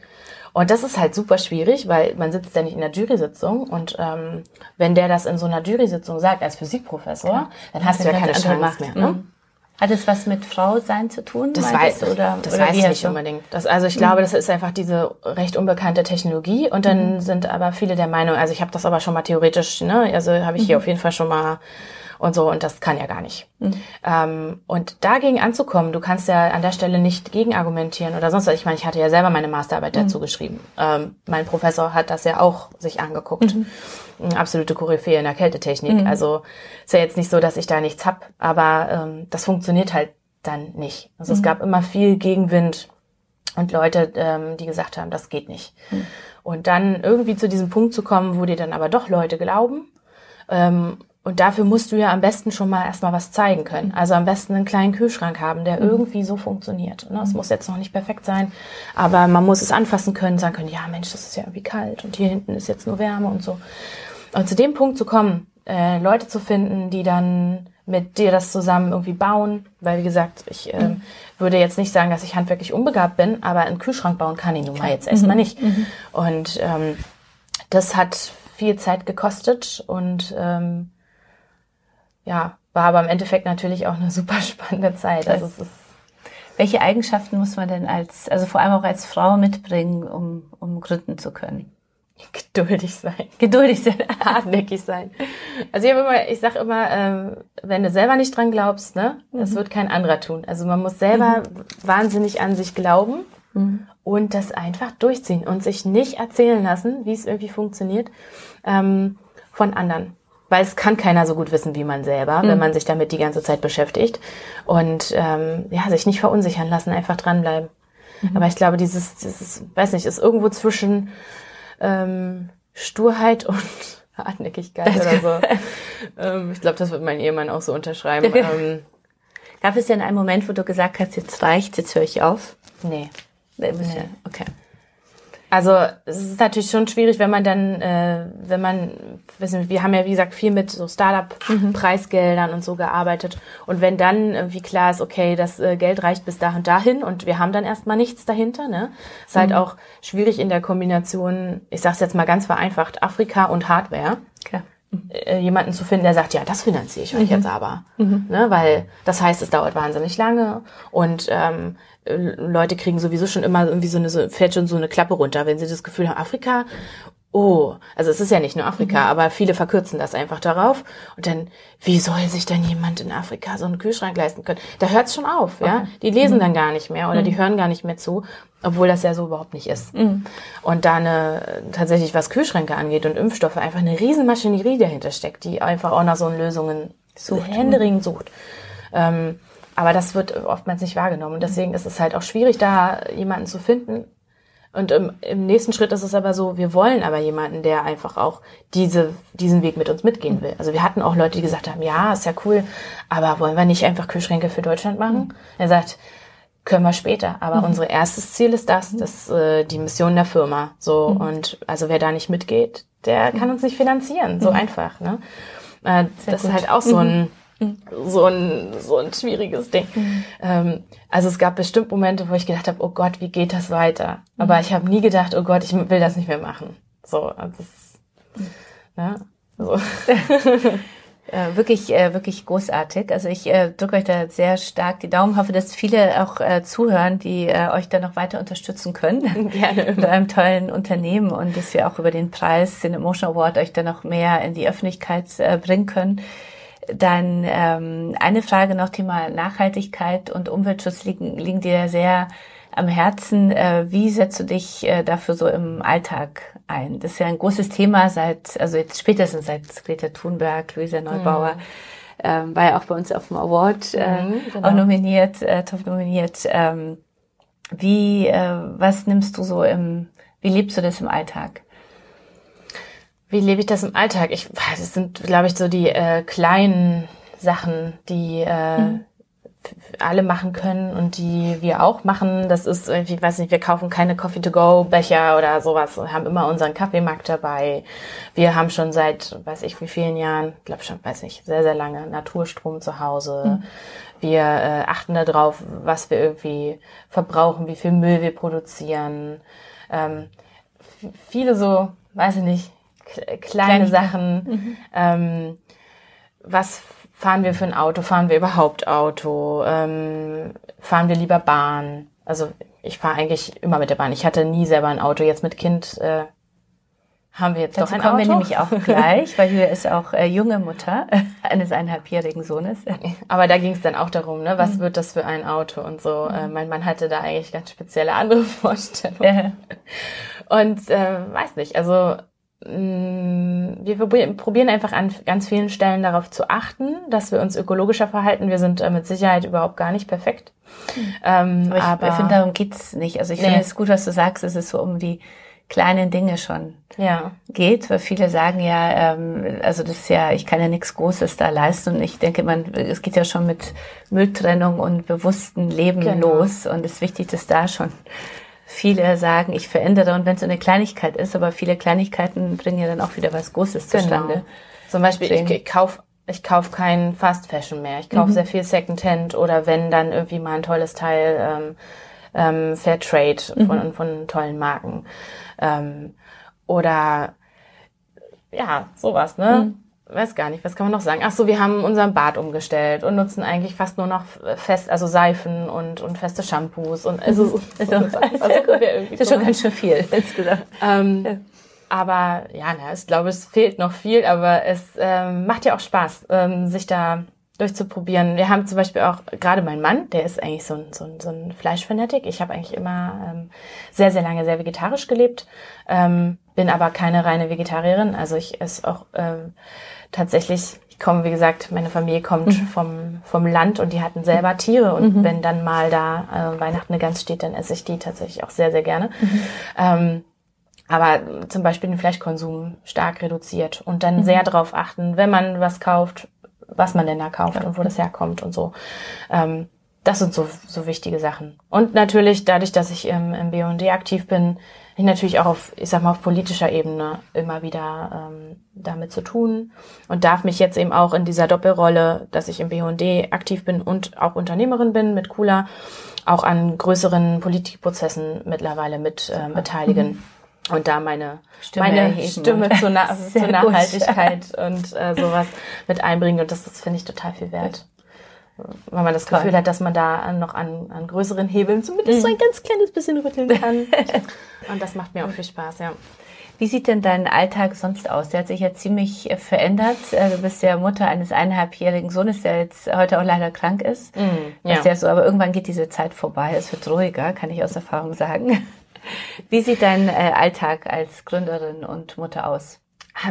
Und das ist halt super schwierig, weil man sitzt ja nicht in der Jury-Sitzung und ähm, wenn der das in so einer Jury-Sitzung sagt als Physikprofessor, ja. dann hast du ja keine Chance mehr. Ne? Mhm. Hat es was mit Frau sein zu tun? Das weiß ich, oder, das oder weiß ich nicht so? unbedingt. Das, also ich mhm. glaube, das ist einfach diese recht unbekannte Technologie und dann mhm. sind aber viele der Meinung, also ich habe das aber schon mal theoretisch, ne, also habe ich hier mhm. auf jeden Fall schon mal und so und das kann ja gar nicht. Mhm. Ähm, und dagegen anzukommen, du kannst ja an der Stelle nicht gegenargumentieren oder sonst was. Ich meine, ich hatte ja selber meine Masterarbeit mhm. dazu geschrieben. Ähm, mein Professor hat das ja auch sich angeguckt. Mhm. Absolute Koryphäe in der Kältetechnik. Mhm. Also ist ja jetzt nicht so, dass ich da nichts hab, aber ähm, das funktioniert halt dann nicht. Also es mhm. gab immer viel Gegenwind und Leute, ähm, die gesagt haben, das geht nicht. Mhm. Und dann irgendwie zu diesem Punkt zu kommen, wo dir dann aber doch Leute glauben ähm, und dafür musst du ja am besten schon mal erstmal was zeigen können. Also am besten einen kleinen Kühlschrank haben, der mhm. irgendwie so funktioniert. Ne? Es muss jetzt noch nicht perfekt sein, aber man muss es anfassen können, sagen können, ja Mensch, das ist ja irgendwie kalt und hier hinten ist jetzt nur Wärme und so. Und zu dem Punkt zu kommen, äh, Leute zu finden, die dann mit dir das zusammen irgendwie bauen, weil wie gesagt, ich äh, mhm. würde jetzt nicht sagen, dass ich handwerklich unbegabt bin, aber einen Kühlschrank bauen kann ich nun mal jetzt erstmal mhm. nicht. Mhm. Und ähm, das hat viel Zeit gekostet und ähm, ja, war aber im Endeffekt natürlich auch eine super spannende Zeit. Also es ist welche Eigenschaften muss man denn als, also vor allem auch als Frau mitbringen, um, um gründen zu können? Geduldig sein. Geduldig sein. Hartnäckig sein. Also ich immer, ich sage immer, ähm, wenn du selber nicht dran glaubst, ne, das mhm. wird kein anderer tun. Also man muss selber mhm. wahnsinnig an sich glauben mhm. und das einfach durchziehen und sich nicht erzählen lassen, wie es irgendwie funktioniert, ähm, von anderen weil es kann keiner so gut wissen wie man selber, mhm. wenn man sich damit die ganze Zeit beschäftigt. Und ähm, ja, sich nicht verunsichern lassen, einfach dranbleiben. Mhm. Aber ich glaube, dieses, dieses, weiß nicht, ist irgendwo zwischen ähm, Sturheit und Hartnäckigkeit oder so. ähm, ich glaube, das wird mein Ehemann auch so unterschreiben. ähm, Gab es denn einen Moment, wo du gesagt hast, jetzt reicht, jetzt höre ich auf? Nee. nee. Okay. Also es ist natürlich schon schwierig, wenn man dann, äh, wenn man, wissen wir haben ja wie gesagt viel mit so Startup-Preisgeldern und so gearbeitet und wenn dann irgendwie klar ist, okay, das äh, Geld reicht bis da und dahin und wir haben dann erstmal nichts dahinter, ne, ist halt mhm. auch schwierig in der Kombination. Ich sag's jetzt mal ganz vereinfacht: Afrika und Hardware. Okay. Äh, jemanden zu finden, der sagt, ja, das finanziere ich euch mhm. jetzt aber. Mhm. Ne, weil das heißt, es dauert wahnsinnig lange und ähm, äh, Leute kriegen sowieso schon immer irgendwie so eine, so, fällt schon so eine Klappe runter, wenn sie das Gefühl haben, Afrika, oh, also es ist ja nicht nur Afrika, mhm. aber viele verkürzen das einfach darauf. Und dann, wie soll sich denn jemand in Afrika so einen Kühlschrank leisten können? Da hört es schon auf, okay. ja. Die lesen mhm. dann gar nicht mehr oder mhm. die hören gar nicht mehr zu, obwohl das ja so überhaupt nicht ist. Mhm. Und da eine, tatsächlich was Kühlschränke angeht und Impfstoffe, einfach eine Riesenmaschinerie dahinter steckt, die einfach auch nach so Lösungen sucht, händeringend sucht. Ähm, aber das wird oftmals nicht wahrgenommen. deswegen ist es halt auch schwierig, da jemanden zu finden. Und im, im, nächsten Schritt ist es aber so, wir wollen aber jemanden, der einfach auch diese, diesen Weg mit uns mitgehen will. Also wir hatten auch Leute, die gesagt haben, ja, ist ja cool, aber wollen wir nicht einfach Kühlschränke für Deutschland machen? Mhm. Er sagt, können wir später. Aber mhm. unser erstes Ziel ist das, mhm. das äh, die Mission der Firma. So mhm. und also wer da nicht mitgeht, der kann uns nicht finanzieren. So mhm. einfach. Ne? Äh, das gut. ist halt auch so ein mhm so ein, so ein schwieriges Ding. Mhm. Ähm, also es gab bestimmt Momente, wo ich gedacht habe, oh Gott, wie geht das weiter? Mhm. Aber ich habe nie gedacht, oh Gott, ich will das nicht mehr machen. So, also das, ja, so. Äh, wirklich, äh, wirklich großartig. Also ich äh, drücke euch da sehr stark die Daumen. Hoffe, dass viele auch äh, zuhören, die äh, euch da noch weiter unterstützen können. Gerne. Mit einem tollen Unternehmen und dass wir auch über den Preis, den Emotion Award, euch da noch mehr in die Öffentlichkeit äh, bringen können. Dann ähm, eine Frage noch Thema Nachhaltigkeit und Umweltschutz liegen, liegen dir sehr am Herzen. Äh, wie setzt du dich äh, dafür so im Alltag ein? Das ist ja ein großes Thema seit, also jetzt spätestens seit Greta Thunberg, Luisa Neubauer. Mhm. Ähm, war ja auch bei uns auf dem Award äh, mhm, genau. auch nominiert, äh, top nominiert. Ähm, wie, äh, was nimmst du so im, wie lebst du das im Alltag? Wie lebe ich das im Alltag? Ich, das sind, glaube ich, so die äh, kleinen Sachen, die äh, mhm. alle machen können und die wir auch machen. Das ist irgendwie, weiß nicht, wir kaufen keine Coffee-to-go-Becher oder sowas, wir haben immer unseren Kaffeemarkt dabei. Wir haben schon seit, weiß ich wie vielen Jahren, glaube schon, weiß nicht, sehr, sehr lange Naturstrom zu Hause. Mhm. Wir äh, achten darauf, was wir irgendwie verbrauchen, wie viel Müll wir produzieren. Ähm, viele so, weiß ich nicht, kleine Klein. Sachen. Mhm. Ähm, was fahren wir für ein Auto? Fahren wir überhaupt Auto? Ähm, fahren wir lieber Bahn? Also ich fahre eigentlich immer mit der Bahn. Ich hatte nie selber ein Auto. Jetzt mit Kind äh, haben wir jetzt Dazu doch ein kommen Auto. wir nämlich auch gleich, weil Julia ist auch äh, junge Mutter eines eineinhalbjährigen Sohnes. Aber da ging es dann auch darum, ne, was mhm. wird das für ein Auto und so. Mhm. Äh, mein Mann hatte da eigentlich ganz spezielle andere Vorstellungen. Ja. Und äh, weiß nicht, also wir probieren einfach an ganz vielen Stellen darauf zu achten, dass wir uns ökologischer verhalten. Wir sind äh, mit Sicherheit überhaupt gar nicht perfekt. Ähm, aber ich, aber finde, darum geht's nicht. Also ich nee. finde es gut, was du sagst, es ist so um die kleinen Dinge schon ja. geht, weil viele sagen ja, ähm, also das ist ja, ich kann ja nichts Großes da leisten und ich denke, man, es geht ja schon mit Mülltrennung und bewussten Leben genau. los und es ist wichtig, dass da schon viele sagen, ich verändere und wenn es eine Kleinigkeit ist, aber viele Kleinigkeiten bringen ja dann auch wieder was Großes genau. zustande. Zum Beispiel, ich, ich kaufe ich kauf kein Fast Fashion mehr. Ich kaufe mhm. sehr viel Secondhand oder wenn dann irgendwie mal ein tolles Teil ähm, ähm, Fair Trade von, mhm. von tollen Marken. Ähm, oder ja, sowas, ne? Mhm weiß gar nicht, was kann man noch sagen? Ach so, wir haben unseren Bad umgestellt und nutzen eigentlich fast nur noch fest, also Seifen und, und feste Shampoos und also, so, also, also, also, das ist schon ganz schön viel insgesamt. Ähm, ja. Aber ja, na, ich glaube, es fehlt noch viel, aber es ähm, macht ja auch Spaß, ähm, sich da durchzuprobieren. Wir haben zum Beispiel auch gerade mein Mann, der ist eigentlich so ein, so ein, so ein Fleischfanatik. Ich habe eigentlich immer ähm, sehr, sehr lange sehr vegetarisch gelebt, ähm, bin aber keine reine Vegetarierin. Also ich esse auch ähm, tatsächlich, ich komme, wie gesagt, meine Familie kommt mhm. vom, vom Land und die hatten selber Tiere und mhm. wenn dann mal da äh, Weihnachten eine Gans steht, dann esse ich die tatsächlich auch sehr, sehr gerne. Mhm. Ähm, aber zum Beispiel den Fleischkonsum stark reduziert und dann mhm. sehr darauf achten, wenn man was kauft, was man denn da kauft und wo das herkommt und so. Ähm, das sind so, so wichtige Sachen. Und natürlich, dadurch, dass ich im, im BUND aktiv bin, ich natürlich auch auf, ich sag mal, auf politischer Ebene immer wieder ähm, damit zu tun und darf mich jetzt eben auch in dieser Doppelrolle, dass ich im BUND aktiv bin und auch Unternehmerin bin mit Kula, auch an größeren Politikprozessen mittlerweile mit äh, beteiligen. Mhm und da meine Stimme, meine Stimme zur, Na zur Nachhaltigkeit und äh, sowas mit einbringen. Und das, das finde ich total viel wert weil man das Gefühl hat, dass man da noch an, an größeren Hebeln zumindest mhm. so ein ganz kleines bisschen rütteln kann. Und das macht mir auch viel Spaß, ja. Wie sieht denn dein Alltag sonst aus? Der hat sich ja ziemlich äh, verändert. Äh, du bist ja Mutter eines eineinhalbjährigen Sohnes, der jetzt heute auch leider krank ist. Mm, ja. ist ja so, aber irgendwann geht diese Zeit vorbei. Es wird ruhiger, kann ich aus Erfahrung sagen. Wie sieht dein äh, Alltag als Gründerin und Mutter aus?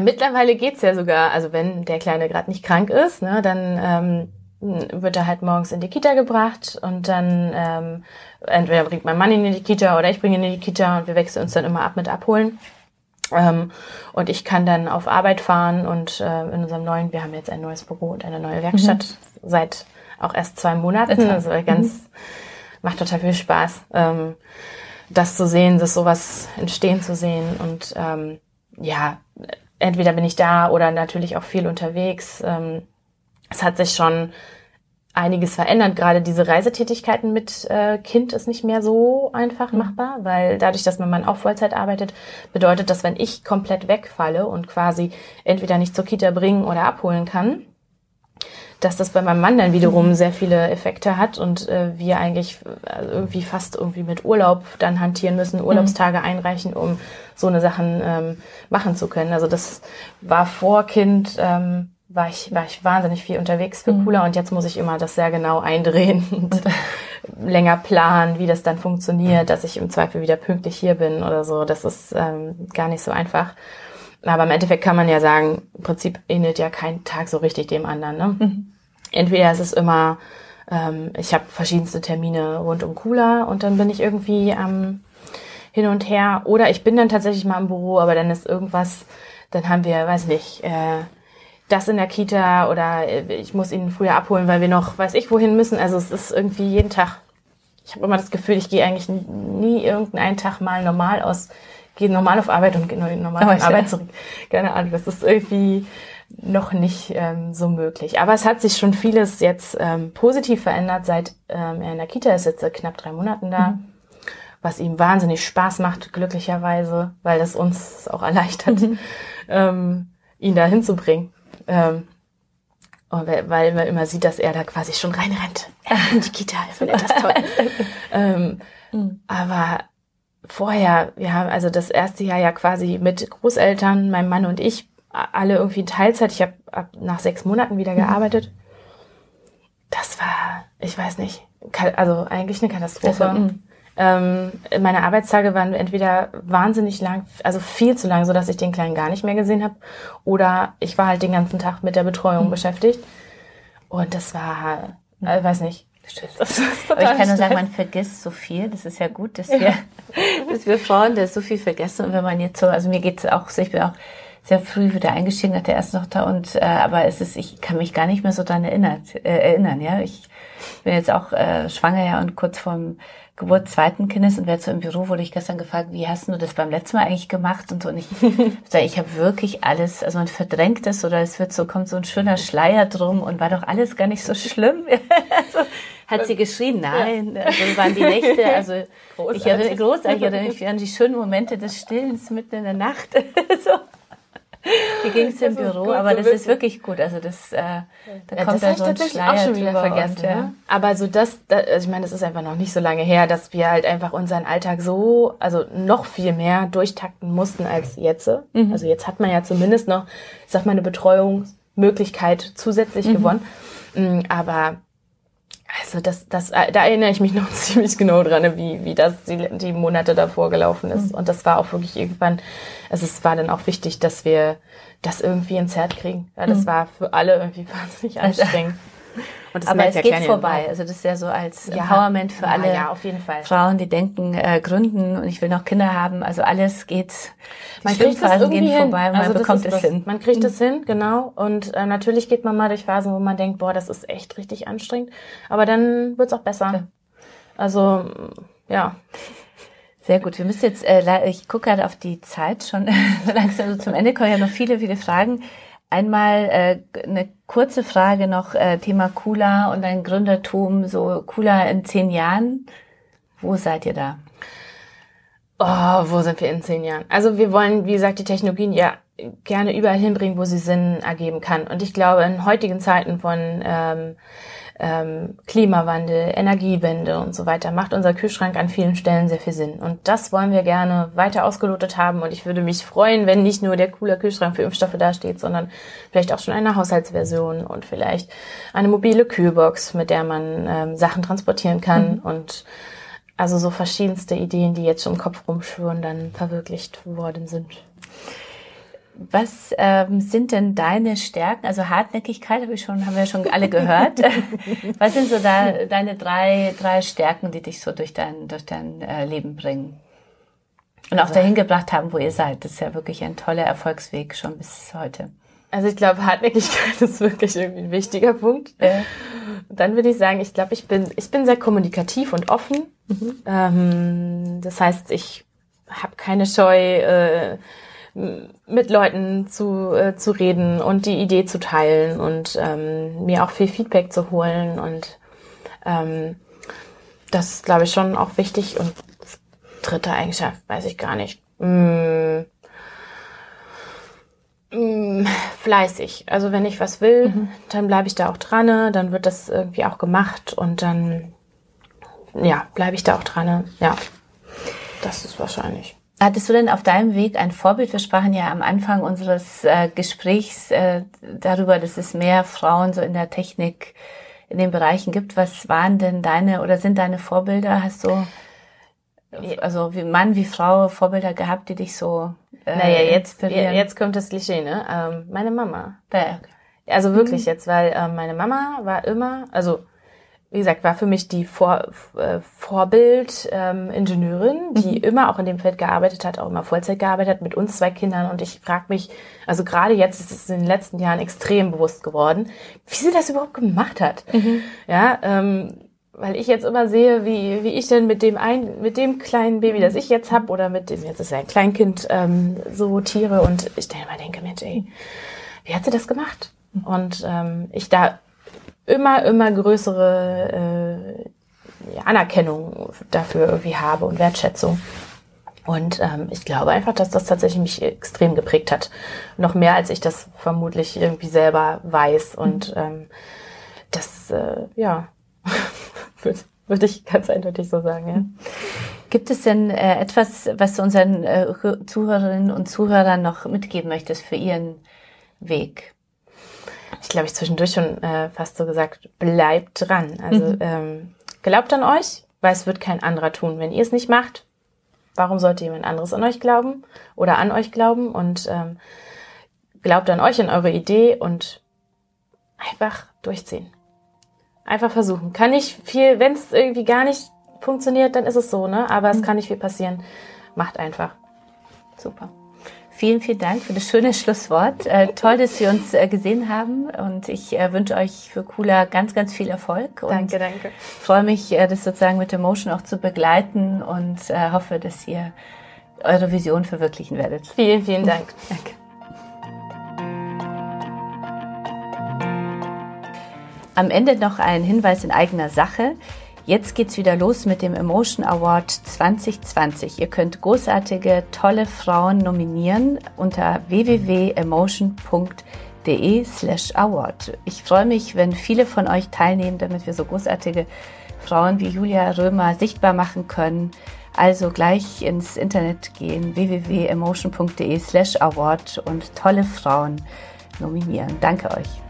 Mittlerweile geht's ja sogar. Also wenn der Kleine gerade nicht krank ist, ne, dann ähm, wird er halt morgens in die Kita gebracht und dann ähm, entweder bringt mein Mann ihn in die Kita oder ich bringe ihn in die Kita und wir wechseln uns dann immer ab mit abholen. Ähm, und ich kann dann auf Arbeit fahren und äh, in unserem neuen, wir haben jetzt ein neues Büro und eine neue Werkstatt mhm. seit auch erst zwei Monaten. Also ganz, mhm. macht total viel Spaß, ähm, das zu sehen, das sowas entstehen zu sehen. Und ähm, ja, entweder bin ich da oder natürlich auch viel unterwegs. Ähm, es hat sich schon einiges verändert. Gerade diese Reisetätigkeiten mit äh, Kind ist nicht mehr so einfach mhm. machbar, weil dadurch, dass mein Mann auch Vollzeit arbeitet, bedeutet das, wenn ich komplett wegfalle und quasi entweder nicht zur Kita bringen oder abholen kann, dass das bei meinem Mann dann wiederum mhm. sehr viele Effekte hat und äh, wir eigentlich äh, irgendwie fast irgendwie mit Urlaub dann hantieren müssen, mhm. Urlaubstage einreichen, um so eine Sachen ähm, machen zu können. Also das war vor Kind ähm, war ich, war ich wahnsinnig viel unterwegs für Cooler mhm. und jetzt muss ich immer das sehr genau eindrehen und länger planen, wie das dann funktioniert, dass ich im Zweifel wieder pünktlich hier bin oder so. Das ist ähm, gar nicht so einfach. Aber im Endeffekt kann man ja sagen, im Prinzip ähnelt ja kein Tag so richtig dem anderen. Ne? Mhm. Entweder ist es immer, ähm, ich habe verschiedenste Termine rund um Cooler und dann bin ich irgendwie am ähm, hin und her. Oder ich bin dann tatsächlich mal im Büro, aber dann ist irgendwas dann haben wir, weiß nicht, äh, das in der Kita oder äh, ich muss ihn früher abholen, weil wir noch, weiß ich, wohin müssen. Also es ist irgendwie jeden Tag. Ich habe immer das Gefühl, ich gehe eigentlich nie irgendeinen Tag mal normal aus, gehe normal auf Arbeit und gehe normal auf Arbeit zurück. Keine Ahnung, das ist irgendwie noch nicht ähm, so möglich. Aber es hat sich schon vieles jetzt ähm, positiv verändert, seit ähm, er in der Kita ist, jetzt seit knapp drei Monaten da. Mhm. Was ihm wahnsinnig Spaß macht, glücklicherweise, weil das uns auch erleichtert, mhm. ähm, ihn da hinzubringen. Ähm, weil, weil man immer sieht, dass er da quasi schon reinrennt in die Kita. Ich finde das toll. ähm, mhm. Aber vorher, wir haben also das erste Jahr ja quasi mit Großeltern, meinem Mann und ich, alle irgendwie in Teilzeit. Ich habe nach sechs Monaten wieder mhm. gearbeitet. Das war, ich weiß nicht, also eigentlich eine Katastrophe. Also, mhm. ähm, meine Arbeitstage waren entweder wahnsinnig lang, also viel zu lang, so dass ich den Kleinen gar nicht mehr gesehen habe, oder ich war halt den ganzen Tag mit der Betreuung mhm. beschäftigt. Und das war, äh, weiß nicht, das Aber ich kann nur sagen, man vergisst so viel. Das ist ja gut, dass wir, ja. dass wir Frauen das so viel vergessen. Und wenn man jetzt so, also mir geht's auch so, ich bin auch sehr früh wieder eingestiegen nach der ersten Tochter und äh, aber es ist, ich kann mich gar nicht mehr so daran erinnert, äh, erinnern. Ja, ich bin jetzt auch äh, schwanger ja und kurz vorm Geburt zweiten Kindes und werde so im Büro wurde ich gestern gefragt, wie hast du das beim letzten Mal eigentlich gemacht und so und ich sage, ich habe wirklich alles, also man verdrängt es oder es wird so kommt so ein schöner Schleier drum und war doch alles gar nicht so schlimm. also, hat sie geschrien, nein, ja. also waren die Nächte, also großartig. ich erinnere großartig, ich erinnere mich an die schönen Momente des Stillens mitten in der Nacht. so. Wie ging es im Büro? aber das ist wirklich gut. Also das, äh, da ja, kommt das da so ein tatsächlich Schleier auch schon wieder vergessen. Und, ja. Aber so das, das, also ich meine, das ist einfach noch nicht so lange her, dass wir halt einfach unseren Alltag so, also noch viel mehr durchtakten mussten als jetzt. Mhm. Also jetzt hat man ja zumindest noch, ich sag mal, eine Betreuungsmöglichkeit zusätzlich mhm. gewonnen. Mm, aber also das, das, da erinnere ich mich noch ziemlich genau dran, wie, wie das die, die Monate davor gelaufen ist. Mhm. Und das war auch wirklich irgendwann, also es war dann auch wichtig, dass wir das irgendwie ins Herd kriegen. Ja, das mhm. war für alle irgendwie wahnsinnig anstrengend. Aber es geht vorbei. Auch. Also das ist ja so als ja, Empowerment für alle ja, Frauen, die denken, äh, gründen und ich will noch Kinder haben. Also alles geht, die man kriegt Phasen gehen hin. vorbei und also man bekommt es hin. Man kriegt es mhm. hin, genau. Und äh, natürlich geht man mal durch Phasen, wo man denkt, boah, das ist echt richtig anstrengend. Aber dann wird's auch besser. Ja. Also, ja. Sehr gut. Wir müssen jetzt, äh, ich gucke gerade auf die Zeit schon langsam so zum Ende kommen ja noch viele, viele Fragen. Einmal äh, eine kurze Frage noch, äh, Thema Kula und dein Gründertum, so Kula in zehn Jahren. Wo seid ihr da? Oh, wo sind wir in zehn Jahren? Also wir wollen, wie gesagt, die Technologien ja gerne überall hinbringen, wo sie Sinn ergeben kann. Und ich glaube, in heutigen Zeiten von ähm, ähm, Klimawandel, Energiewende und so weiter, macht unser Kühlschrank an vielen Stellen sehr viel Sinn. Und das wollen wir gerne weiter ausgelotet haben. Und ich würde mich freuen, wenn nicht nur der coole Kühlschrank für Impfstoffe dasteht, sondern vielleicht auch schon eine Haushaltsversion und vielleicht eine mobile Kühlbox, mit der man ähm, Sachen transportieren kann mhm. und also so verschiedenste Ideen, die jetzt schon im Kopf rumschwören, dann verwirklicht worden sind. Was ähm, sind denn deine Stärken? Also Hartnäckigkeit habe ich schon, haben wir schon alle gehört. Was sind so da, deine drei, drei Stärken, die dich so durch dein, durch dein äh, Leben bringen? Und auch dahin gebracht haben, wo ihr seid. Das ist ja wirklich ein toller Erfolgsweg schon bis heute. Also ich glaube, Hartnäckigkeit ist wirklich irgendwie ein wichtiger Punkt. Ja. Dann würde ich sagen, ich glaube, ich bin, ich bin sehr kommunikativ und offen. Mhm. Ähm, das heißt, ich habe keine Scheu, äh, mit Leuten zu, äh, zu reden und die Idee zu teilen und ähm, mir auch viel Feedback zu holen. Und ähm, das ist, glaube ich, schon auch wichtig. Und dritte Eigenschaft, weiß ich gar nicht. Mm, mm, fleißig. Also wenn ich was will, mhm. dann bleibe ich da auch dran, dann wird das irgendwie auch gemacht und dann ja, bleibe ich da auch dran. Ja, das ist wahrscheinlich. Hattest du denn auf deinem Weg ein Vorbild? Wir sprachen ja am Anfang unseres äh, Gesprächs äh, darüber, dass es mehr Frauen so in der Technik in den Bereichen gibt. Was waren denn deine oder sind deine Vorbilder? Hast du also wie Mann wie Frau Vorbilder gehabt, die dich so äh, Naja, jetzt jetzt kommt das Klischee, ne? Ähm, meine Mama. Ja, okay. Also wirklich mhm. jetzt, weil ähm, meine Mama war immer, also wie gesagt, war für mich die Vor äh, Vorbild-Ingenieurin, ähm, die mhm. immer auch in dem Feld gearbeitet hat, auch immer Vollzeit gearbeitet hat, mit uns zwei Kindern. Und ich frage mich, also gerade jetzt ist es in den letzten Jahren extrem bewusst geworden, wie sie das überhaupt gemacht hat. Mhm. Ja, ähm, weil ich jetzt immer sehe, wie, wie ich denn mit dem ein, mit dem kleinen Baby, das ich jetzt habe, oder mit dem, jetzt ist ja ein Kleinkind, ähm, so Tiere und ich denke immer denke, Mensch, ey, wie hat sie das gemacht? Und ähm, ich da immer, immer größere äh, Anerkennung dafür irgendwie habe und Wertschätzung. Und ähm, ich glaube einfach, dass das tatsächlich mich extrem geprägt hat. Noch mehr, als ich das vermutlich irgendwie selber weiß. Und ähm, das, äh, ja, würde würd ich ganz eindeutig so sagen, ja. Gibt es denn äh, etwas, was du unseren äh, Zuhörerinnen und Zuhörern noch mitgeben möchtest für ihren Weg? Ich glaube, ich zwischendurch schon äh, fast so gesagt, bleibt dran. Also mhm. ähm, glaubt an euch, weil es wird kein anderer tun. Wenn ihr es nicht macht, warum sollte jemand anderes an euch glauben oder an euch glauben? Und ähm, glaubt an euch, an eure Idee und einfach durchziehen. Einfach versuchen. Kann nicht viel, wenn es irgendwie gar nicht funktioniert, dann ist es so, ne? Aber mhm. es kann nicht viel passieren. Macht einfach. Super. Vielen, vielen Dank für das schöne Schlusswort. Äh, toll, dass wir uns äh, gesehen haben und ich äh, wünsche euch für Cooler ganz, ganz viel Erfolg. Danke, danke. freue mich, äh, das sozusagen mit Emotion auch zu begleiten und äh, hoffe, dass ihr eure Vision verwirklichen werdet. Vielen, vielen Dank. danke. Am Ende noch ein Hinweis in eigener Sache. Jetzt geht's wieder los mit dem Emotion Award 2020. Ihr könnt großartige, tolle Frauen nominieren unter www.emotion.de slash award. Ich freue mich, wenn viele von euch teilnehmen, damit wir so großartige Frauen wie Julia Römer sichtbar machen können. Also gleich ins Internet gehen, www.emotion.de slash award und tolle Frauen nominieren. Danke euch.